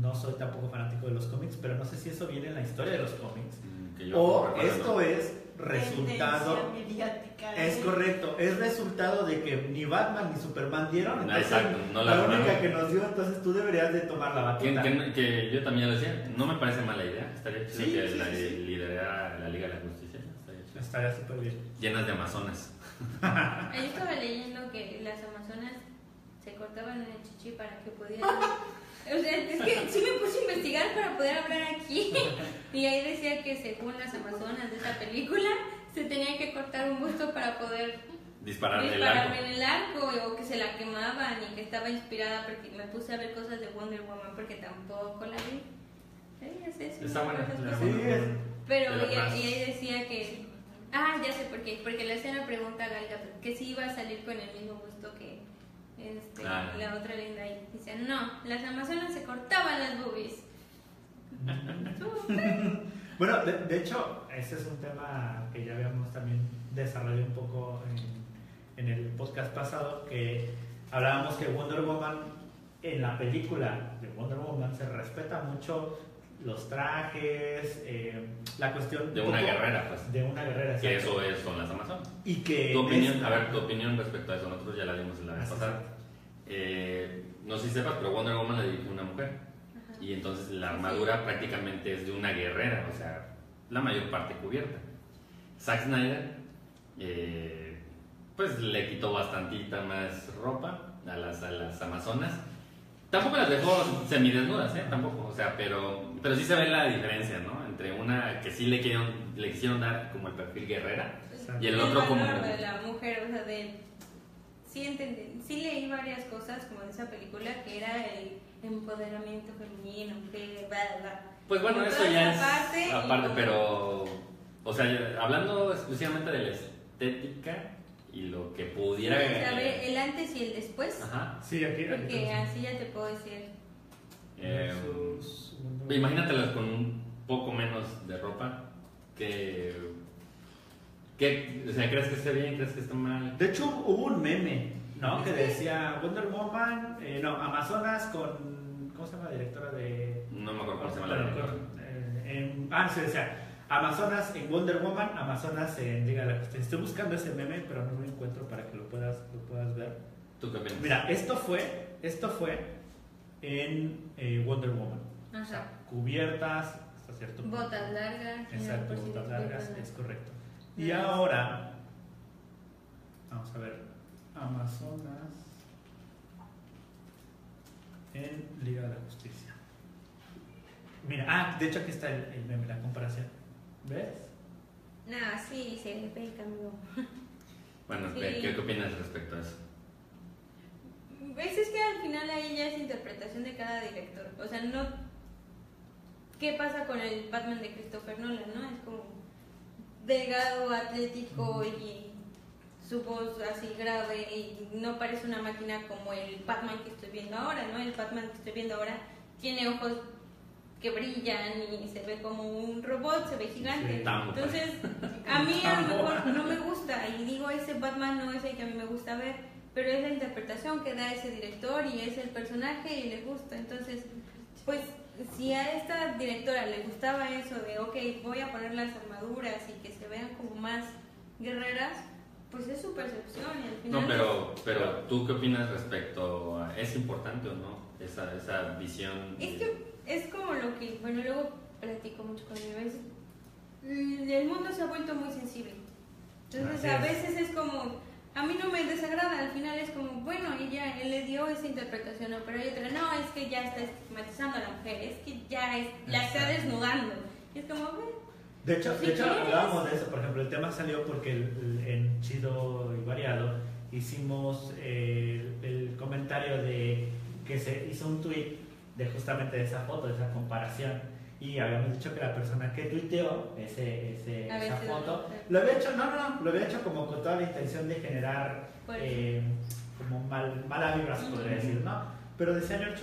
no soy tampoco fanático de los cómics, pero no sé si eso viene en la historia de los cómics. Mm, que yo O recuerdo, esto ¿no? es resultado, mediática. es correcto, es resultado de que ni Batman ni Superman dieron, No, entonces exacto, no la la única que nos dio, entonces tú deberías de tomar la Que, batuta. que- que yo también lo decía, no me parece mala idea. Estaría chido Sí, que sí, la, sí, liderara la Liga de la Justicia. Estaría chido. Estaría súper bien. Llenas de amazonas. [LAUGHS] Yo estaba leyendo que las amazonas se cortaban el chichi para que pudieran. [LAUGHS] O sea, es que sí me puse a investigar para poder hablar aquí. Y ahí decía que según las amazonas de esa película, se tenía que cortar un busto para poder Disparar el disparar arco. en el arco o que se la quemaban y que estaba inspirada porque me puse a ver cosas de Wonder Woman porque tampoco la vi. Es eso, Está buena, esas la cosas. Sí, es- Pero y, ahí decía que. Ah, ya sé por qué. Porque le hacían la pregunta a Gal Gadot, que si iba a salir con el mismo gusto que este, Ah. la otra linda. Y decían, no, las amazonas se cortaban las boobies. [LAUGHS] Bueno, de, de hecho, ese es un tema que ya habíamos también desarrollado un poco en, en el podcast pasado, que hablábamos que Wonder Woman, en la película de Wonder Woman, se respeta mucho los trajes, eh, la cuestión De un una poco guerrera, pues. De una guerrera, Que eso es, son las amazonas. Y que Tu opinión, a ver, tu opinión respecto a eso. Nosotros ya la dimos la vez sí, pasada. Eh, no sé si sepas, pero Wonder Woman la dirigió una mujer. Ajá. Y entonces la armadura prácticamente es de una guerrera, o sea, la mayor parte cubierta. Zack Snyder, eh, pues le quitó bastantita más ropa a las, a las amazonas. Tampoco las dejó semidesnudas, ¿eh? Tampoco, o sea, pero, pero sí se ve la diferencia, ¿no? Entre una que sí le quisieron, le quisieron dar como el perfil guerrera y el otro como... de la mujer, o sea, de. Sí, entendí, sí leí varias cosas como de esa película que era el empoderamiento femenino, que bla, bla. Pues bueno, Toda eso ya es y aparte, como- pero, o sea, hablando exclusivamente de la estética y lo que pudiera... Sí, o sea, ver el antes y el después. Ajá. Sí, aquí, aquí Porque así ya te puedo decir. Eh, Versus Imagínatelas con un poco menos de ropa. Que, que, o sea, ¿crees que esté bien? ¿Crees que está mal? De hecho, hubo un meme, ¿no? Que decía Wonder Woman, eh, no, Amazonas con. ¿Cómo se llama la directora de.? No me acuerdo cómo se llama la directora. eh, ah, sí, decía Amazonas en Wonder Woman, Amazonas en Liga de la Justicia. Estoy buscando ese meme, pero no lo encuentro para que lo puedas, lo puedas ver. ¿Tú qué opinas? Mira, esto fue, esto fue en eh, Wonder Woman. O sea, Ajá. cubiertas, hasta cierto punto. Botas largas. Exacto, botas largas, gustan. es correcto. Y ahora, vamos a ver, Amazonas en Liga de la Justicia. Mira, ah, de hecho aquí está el, el meme, la comparación. ¿Ves? Nah, sí, se ve el cambio. [LAUGHS] Bueno, Sí. ¿qué, qué opinas respecto a eso? Ves, es que al final ahí ya es interpretación de cada director. O sea, no. ¿Qué pasa con el Batman de Christopher Nolan, no? Es como delgado, atlético y su voz así grave y no parece una máquina como el Batman que estoy viendo ahora, ¿no? El Batman que estoy viendo ahora tiene ojos que brillan y se ve como un robot, se ve gigante. Sí, Tambo, Entonces, a mí a lo mejor no me gusta y digo, ese Batman no es el que a mí me gusta ver, pero es la interpretación que da ese director y es el personaje y le gusta. Entonces, pues si a esta directora le gustaba eso de, ok, voy a poner las armaduras y que se vean como más guerreras, pues es su percepción y al final... No, pero, pero ¿tú qué opinas respecto a... ¿Es importante o no esa, esa visión? Es que es como lo que, bueno, luego platico mucho con mi vez. El mundo se ha vuelto muy sensible. Entonces Así a es. veces es como, a mí no me desagrada, al final es como, bueno, ella él le dio esa interpretación, ¿no? pero hay otra, no, es que ya está estigmatizando a la mujer, es que ya es, la está desnudando. Y es como, bueno, De hecho, Si de hecho hablábamos de eso, por ejemplo, el tema salió porque el- el- en Chido y Variado hicimos eh, el, el comentario de que se hizo un tweet de justamente esa foto, de esa comparación. Y habíamos dicho que la persona que tuiteó ese, ese- esa foto lo había hecho, no, no, no, lo había hecho como con toda la intención de generar eh, como mal, mala vibra, se podría decir, ¿no? Pero decía George,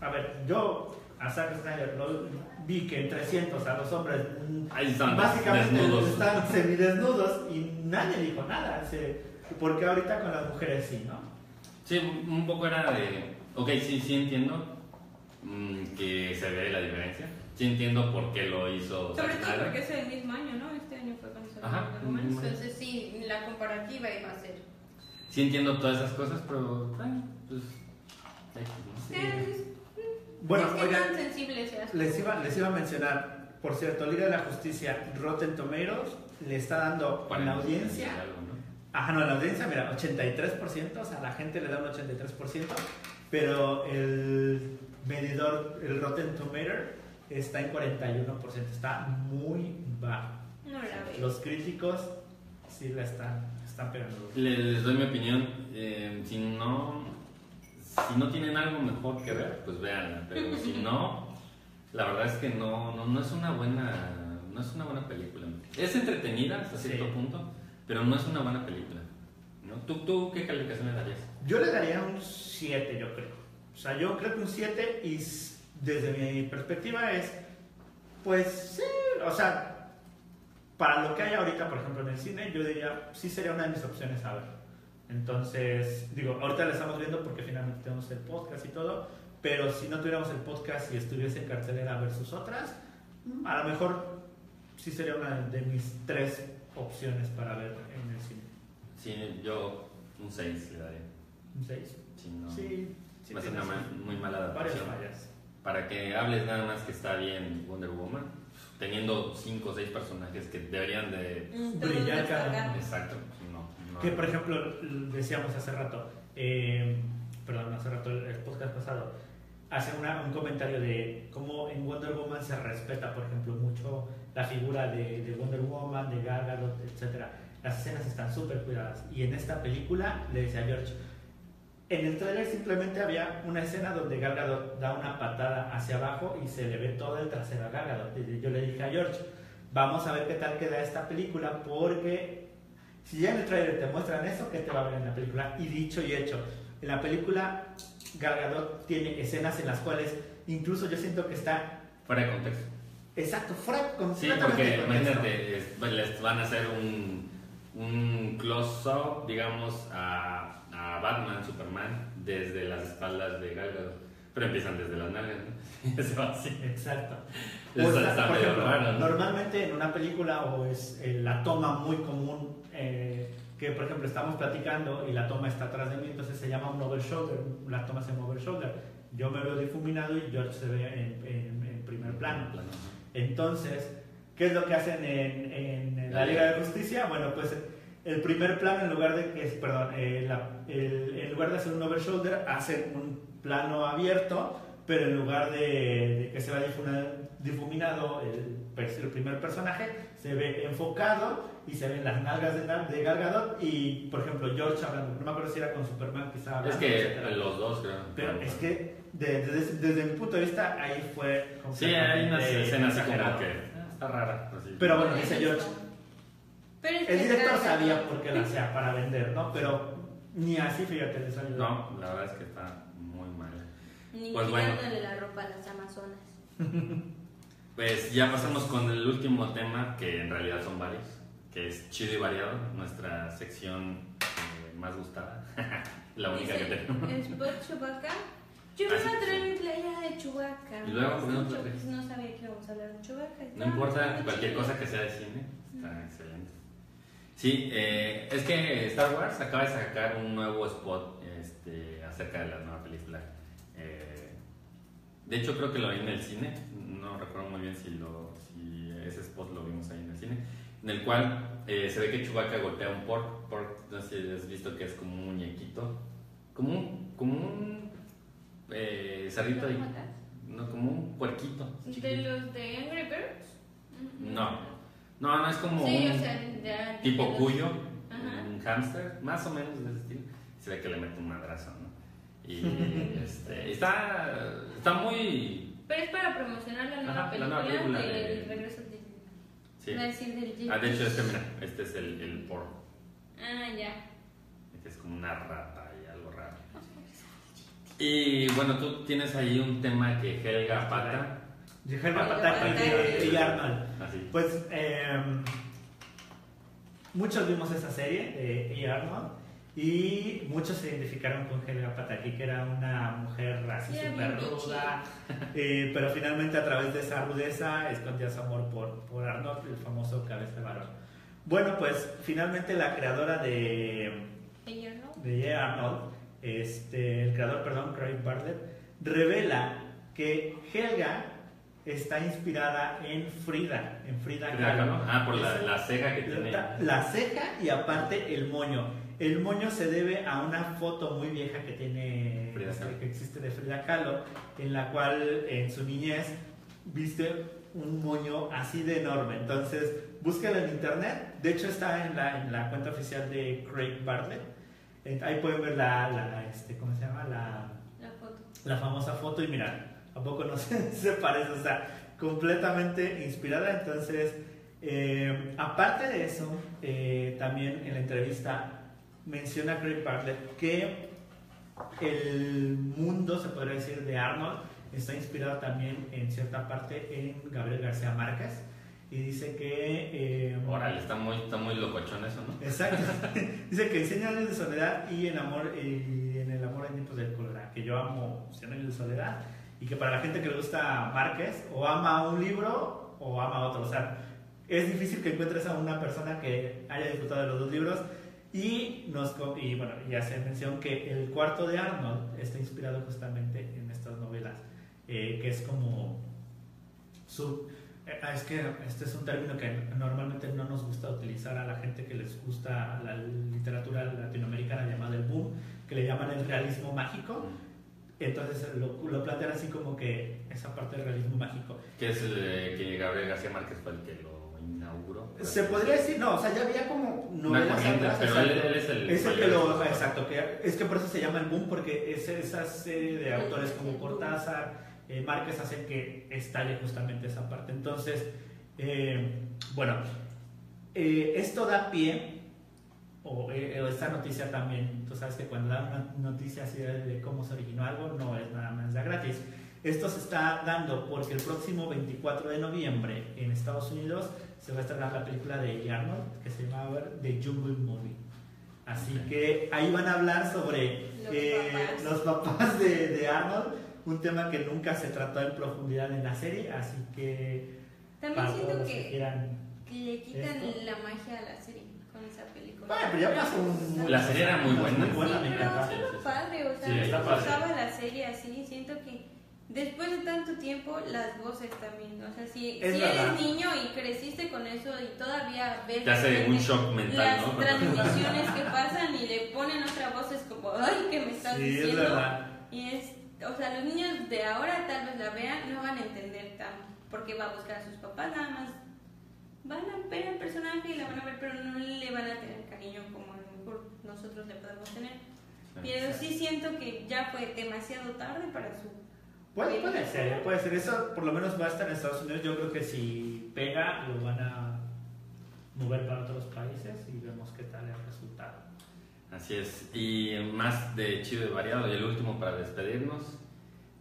a ver, yo a Zack Snyder lo, vi que en 300 a los hombres mm, Ahí están básicamente desnudos. están semidesnudos y nadie dijo nada. Porque ahorita con las mujeres sí, ¿no? Sí, un poco era de... Ok, sí, sí entiendo mm, que se ve la diferencia. Sí entiendo por qué lo hizo sobre Zack todo Snyder. porque es el mismo año, ¿no? Este año fue cuando salió Ajá. Entonces sí, la comparativa iba a ser. Sí entiendo todas esas cosas, pero... bueno, pues... Sí. Es- Bueno, es que oigan, tan sensible seas. les iba, les iba a mencionar, por cierto, Liga de la Justicia, Rotten Tomatoes le está dando en Cuarenta la audiencia. y algo, ¿no? Ajá, no, en la audiencia, mira, 83%, o sea, la gente le da un 83%, pero el medidor, el Rotten Tomato, está en 41%, está muy bajo. No la veo. Los críticos sí la están, están pegando. Les, les doy mi opinión. eh, si no si no tienen algo mejor que ver, pues véanla. Pero si [LAUGHS] no, la verdad es que no, no, no es una buena no es una buena película. Es entretenida hasta Sí. cierto punto, pero no es una buena película. ¿no? ¿Tú, ¿Tú qué calificación le darías? Yo le daría un 7, yo creo. O sea, yo creo que un 7 y desde mi perspectiva es, pues sí, o sea, para lo que hay ahorita, por ejemplo, en el cine, yo diría, sí sería una de mis opciones a ver. Entonces, digo, ahorita la estamos viendo porque finalmente tenemos el podcast y todo, pero si no tuviéramos el podcast y estuviese en cartelera versus otras, mm, a lo mejor sí sería una de mis tres opciones para ver en el cine. Sí, yo un 6 le daría. Un 6. Si no, Sí, sí va a ser tiene una sus- ma- muy mala varias adaptación. fallas. Para que hables nada más que está bien Wonder Woman, teniendo 5 o 6 personajes que deberían de... Mm, Brillar cada. Exacto, no. no. Que por ejemplo, decíamos hace rato, eh, perdón, hace rato el, el podcast pasado, hace una- un comentario de cómo en Wonder Woman se respeta, por ejemplo, mucho la figura de, de Wonder Woman, de Gal Gadot, etc. Las escenas están súper cuidadas. Y en esta película, le decía a George, en el trailer simplemente había una escena donde Gal Gadot da una patada hacia abajo y se le ve todo el trasero a Gal Gadot. Y yo le dije a George, vamos a ver qué tal queda esta película porque si ya en el trailer te muestran eso, ¿qué te va a ver en la película? Y dicho y hecho, en la película Gal Gadot tiene escenas en las cuales incluso yo siento que está Fuera de contexto. exacto, fuera Sí, porque de contexto. imagínate, es- pues, les van a hacer un, un close-up, digamos, a, a Batman, Superman, desde las espaldas de Gal Gadot. Pero empiezan desde las nalgas, ¿no? [LAUGHS] Eso así. Exacto. Eso O está- por medio ejemplo, raro, ¿no? Normalmente en una película o es eh, la toma muy común eh, que por ejemplo estamos platicando y la toma está atrás de mí, entonces se llama un over shoulder, la toma se llama over shoulder. Yo me veo difuminado y George se ve en, en- en primer plano. Entonces, ¿qué es lo que hacen en, en la Liga de Justicia? Bueno, pues el primer plano en lugar de que, perdón, eh, la- el- en lugar de hacer un over shoulder, hacen un plano abierto, pero en lugar de, de que se vea difuminado el, el primer personaje, se ve enfocado y se ven las nalgas de, de Gal Gadot y, por ejemplo, George hablando, no me acuerdo si era con Superman que estaba Es hablando, que etcétera. los dos, creo. Pero es que de- desde, desde mi punto de vista ahí fue Sí, hay unas escenas así como que ah, está rara. así. Pero bueno, dice George, Pero es el que director está- sabía por qué lo hacía para vender, ¿no? Pero ni así, fíjate, les ayudó. No, la verdad es que está muy mal. Ni Pues bueno. la ropa a las amazonas. [LAUGHS] Pues ya pasamos con el último tema, que en realidad son varios, que es chido y variado, nuestra sección eh, más gustada, [LAUGHS] la única que Dice, tenemos. Spot Chewbacca. Yo Ah, iba a traer mi playera de Chewbacca. ¿Y luego por qué no no sabía que íbamos a hablar de Chewbacca. No importa, cualquier chido. cosa que sea de cine, está excelente. Sí, eh, es que Star Wars acaba de sacar un nuevo spot este, acerca de la nueva película. Eh, de hecho, creo que lo vi en el cine, no recuerdo muy bien si, lo, si ese spot lo vimos ahí en el cine, en el cual eh, se ve que Chewbacca golpea un pork, pork, no sé si has visto que es como un muñequito, como un, como un eh, cerdito ahí, no, como un puerquito. ¿De los de Angry Birds? No. No, no es como Sí, un o sea, ya- tipo de cuyo, Ajá. un hámster, más o menos de ese estilo. Se ve que le mete un madrazo, ¿no? Y [LAUGHS] este, está, está muy. Pero es para promocionar la nueva Ajá, la película, nueva película del de- regreso del Sí. Iba a decir del. Ah, de hecho, este, mira, este es el, el por. Ah, ya. Este es como una rata y algo raro. Y bueno, tú tienes ahí un tema que Helga Pata. Helga Pataki de Pataki. Lee Arnold. Así. Pues eh, muchos vimos esa serie de Lee Arnold y muchos se identificaron con Helga Pataki, que era una mujer así súper ruda, [LAUGHS] eh, pero finalmente a través de esa rudeza escondía su amor por, por Arnold, el famoso cabeza de varón. Bueno, pues finalmente la creadora de no. de. Arnold, este, el creador, perdón, Craig Bartlett, revela que Helga está inspirada en Frida, en Frida Frida Kahlo. Kahlo. Ah, por la, la ceja que tiene. la, la ceja y aparte el moño. El moño se debe a una foto muy vieja que tiene Frida este, Kahlo. que existe de Frida Kahlo, en la cual en su niñez viste un moño así de enorme. Entonces, búscalo en internet. De hecho, está en la, en la cuenta oficial de Craig Bartlett. Ahí pueden ver la, la, este, ¿cómo se llama? La, La foto. la famosa foto y mira, ¿a poco no [LAUGHS] se, se parece? O sea, completamente inspirada. Entonces, eh, aparte de eso, eh, también en la entrevista menciona Craig Bartlett que el mundo, se podría decir, de Arnold está inspirado también en cierta parte en Gabriel García Márquez. Y dice que... eh, Órale, está muy, está muy locochón eso, ¿no? Exacto. [LAUGHS] [LAUGHS] Dice que en 100 años de soledad y en amor y en el amor en tiempos de cólera, que yo amo 100 años de soledad y que para la gente que le gusta Márquez o ama un libro o ama otro, o sea, es difícil que encuentres a una persona que haya disfrutado de los dos libros y nos y bueno, ya se mencionó que el cuarto de Arnold está inspirado justamente en estas novelas, eh, que es como su eh, Es que este es un término que normalmente no nos gusta utilizar a la gente que les gusta la literatura latinoamericana llamada el boom, que le llaman el realismo mágico. Entonces lo, lo plantean así como que esa parte del realismo mágico. Que es el de que Gabriel García Márquez fue el que lo inauguró. Se podría decir, no, o sea, ya había como novelas atrás, pero él, exacto. él es el. Es el que lo, exacto, que es que por eso se llama el boom, porque es esa serie de autores como Cortázar, eh, Márquez hacen que estalle justamente esa parte. Entonces, eh, bueno, eh, esto da pie, o, eh, o esta noticia también, tú sabes que cuando dan una noticia así de, cómo se originó algo, no es nada más de gratis. Esto se está dando porque el próximo 24 de noviembre en Estados Unidos se va a estrenar la película de Arnold que se llama The Jungle Movie. Así que ahí van a hablar sobre Los eh, papás. los papás de, de Arnold, un tema que nunca se trató en profundidad en la serie, así que También siento que que, que le quitan ¿Esto? la magia a la serie. Bueno, pero ya pasó un... La serie era muy buena. Muy buena, sí, me pero encanta. Sí, estaba sí, sí. padre, o sea, Sí, está me padre. la serie así, siento que después de tanto tiempo, las voces también, o sea, si, Es si eres niño y creciste con eso y todavía ves Te hace de un shock mental, las ¿no? transmisiones [LAUGHS] que pasan y le ponen otra voz, es como, ay, ¿qué me estás Sí, es diciendo? verdad. Y es, o sea, los niños de ahora tal vez la vean, no van a entender tan, porque va a buscar a sus papás, nada más van a ver al personaje y la van a ver, pero no le van a tener cariño como a lo mejor nosotros le podemos tener. Pero sí siento que ya fue demasiado tarde para su... Puede, puede ser, puede ser. Eso por lo menos va a estar en Estados Unidos. Yo creo que si pega, lo van a mover para otros países y vemos qué tal el resultado. Así es. Y más de chido y variado. Y el último para despedirnos.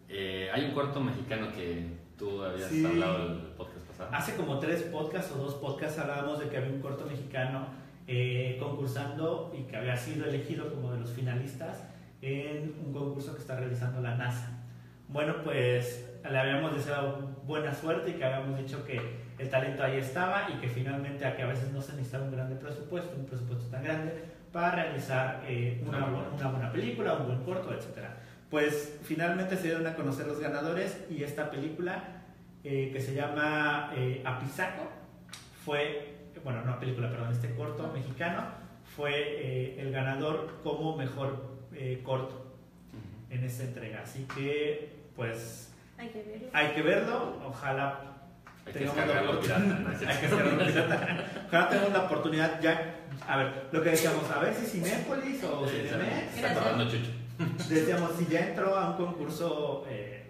eh, hay un corto mexicano que tú habías Sí. hablado el podcast pasado. Hace como tres podcasts o dos podcasts hablábamos de que había un corto mexicano eh, concursando y que había sido elegido como de los finalistas en un concurso que está realizando la NASA. Bueno, pues le habíamos deseado buena suerte y que habíamos dicho que el talento ahí estaba y que finalmente a que a veces no se necesitaba un grande presupuesto, un presupuesto tan grande para realizar eh, una, Una bu- buena. película, un buen corto, etcétera. Pues finalmente se dieron a conocer los ganadores y esta película eh, que se llama eh, Apizaco fue, bueno, no película, perdón, este corto mexicano fue eh, el ganador como mejor eh, corto en esta entrega. Así que, pues, Hay que verlo. hay que verlo. Ojalá Hay que la [LAUGHS] pirata. Ojalá tengamos la oportunidad ya. A ver, lo que decíamos, a ver si Cinépolis o Cinemex. Está. Decíamos, si ya entró a un concurso eh,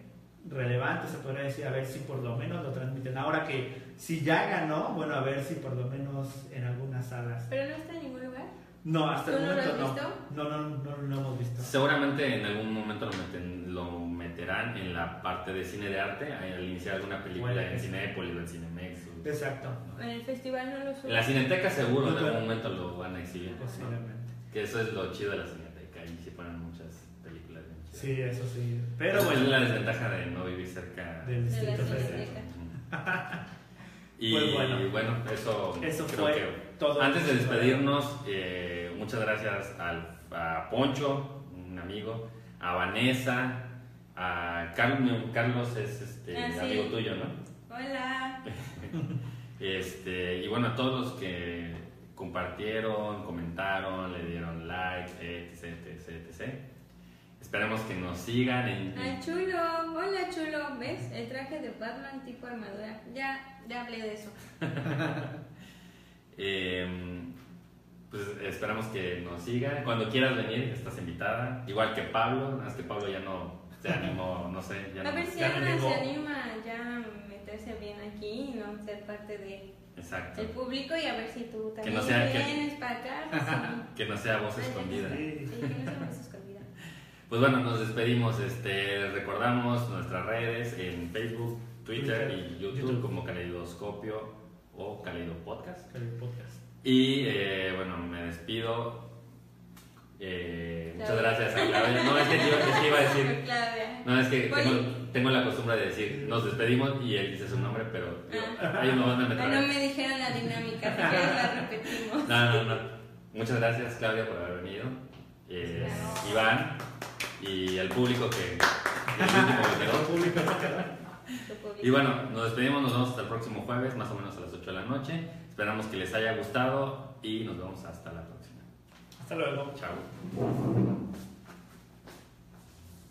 relevante, se podría decir, a ver si por lo menos lo transmiten. Ahora que si ya ganó, bueno, a ver si por lo menos en algunas salas. Pero no está en ningún lugar. No, hasta el ¿Tú no lo momento has no. visto? No, no, no, no lo hemos visto. Seguramente en algún momento lo, meten- lo meterán en la parte de cine de arte, al iniciar alguna película que en sí. Cinépolis o en Cinemex. o- Exacto, En el festival no lo subo. En la Cineteca seguro en algún momento lo van a exhibir. ¿no? posiblemente. Que eso es lo chido de la Cineteca, y se ponen muchas películas bien chidas. Sí, eso sí. Pero es bueno, la desventaja de no vivir cerca del De la Distrito Federal. Y Pues bueno. bueno, eso, Eso creo fue que todo. Antes de despedirnos, eh, muchas gracias al, a Poncho, un amigo, a Vanessa, a Carlos, Carlos es este, Ah, sí. amigo tuyo, ¿no? Hola. [LAUGHS] Este, y bueno, a todos los que compartieron, comentaron, le dieron like, etc, etc, etc. Esperemos que nos sigan en, Ah, en- chulo. Hola, chulo. ¿Ves? El traje de Batman tipo armadura. Ya, ya hablé de eso. [LAUGHS] eh, pues esperamos que nos sigan. Cuando quieras venir, estás invitada. Igual que Pablo, nada más que Pablo ya no se animó, no sé. Ya A no- ver si ya Ana se anima ya a meterse bien aquí y no ser parte de- Exacto. del público y a ver si tú también no sea que- vienes para acá. [LAUGHS] Sí. Que no sea voz escondida. Sí. Que no sea más escondida. Pues bueno, nos despedimos. Este, recordamos nuestras redes en Facebook, Twitter, Twitter, y YouTube, YouTube. como Caleidoscopio o Caleido Podcast. Y eh, bueno, me despido. Eh, muchas Claudia. gracias a Claudia. No, es que, iba- es que iba a decir. [LAUGHS] Claudia. No, es que tengo, tengo la costumbre de decir, nos despedimos y él dice su nombre, pero digo, hay una banda de Ah, no me dijeron la dinámica, si quieres la repetimos. No, no, no. Muchas gracias, Claudia, por haber venido. Eh, Claro. Iván y el público que. El último que quedó. público. Y bueno, nos despedimos, nos vemos hasta el próximo jueves, más o menos a las 8 de la noche. Esperamos que les haya gustado y nos vemos hasta la próxima. Hasta luego. Chao.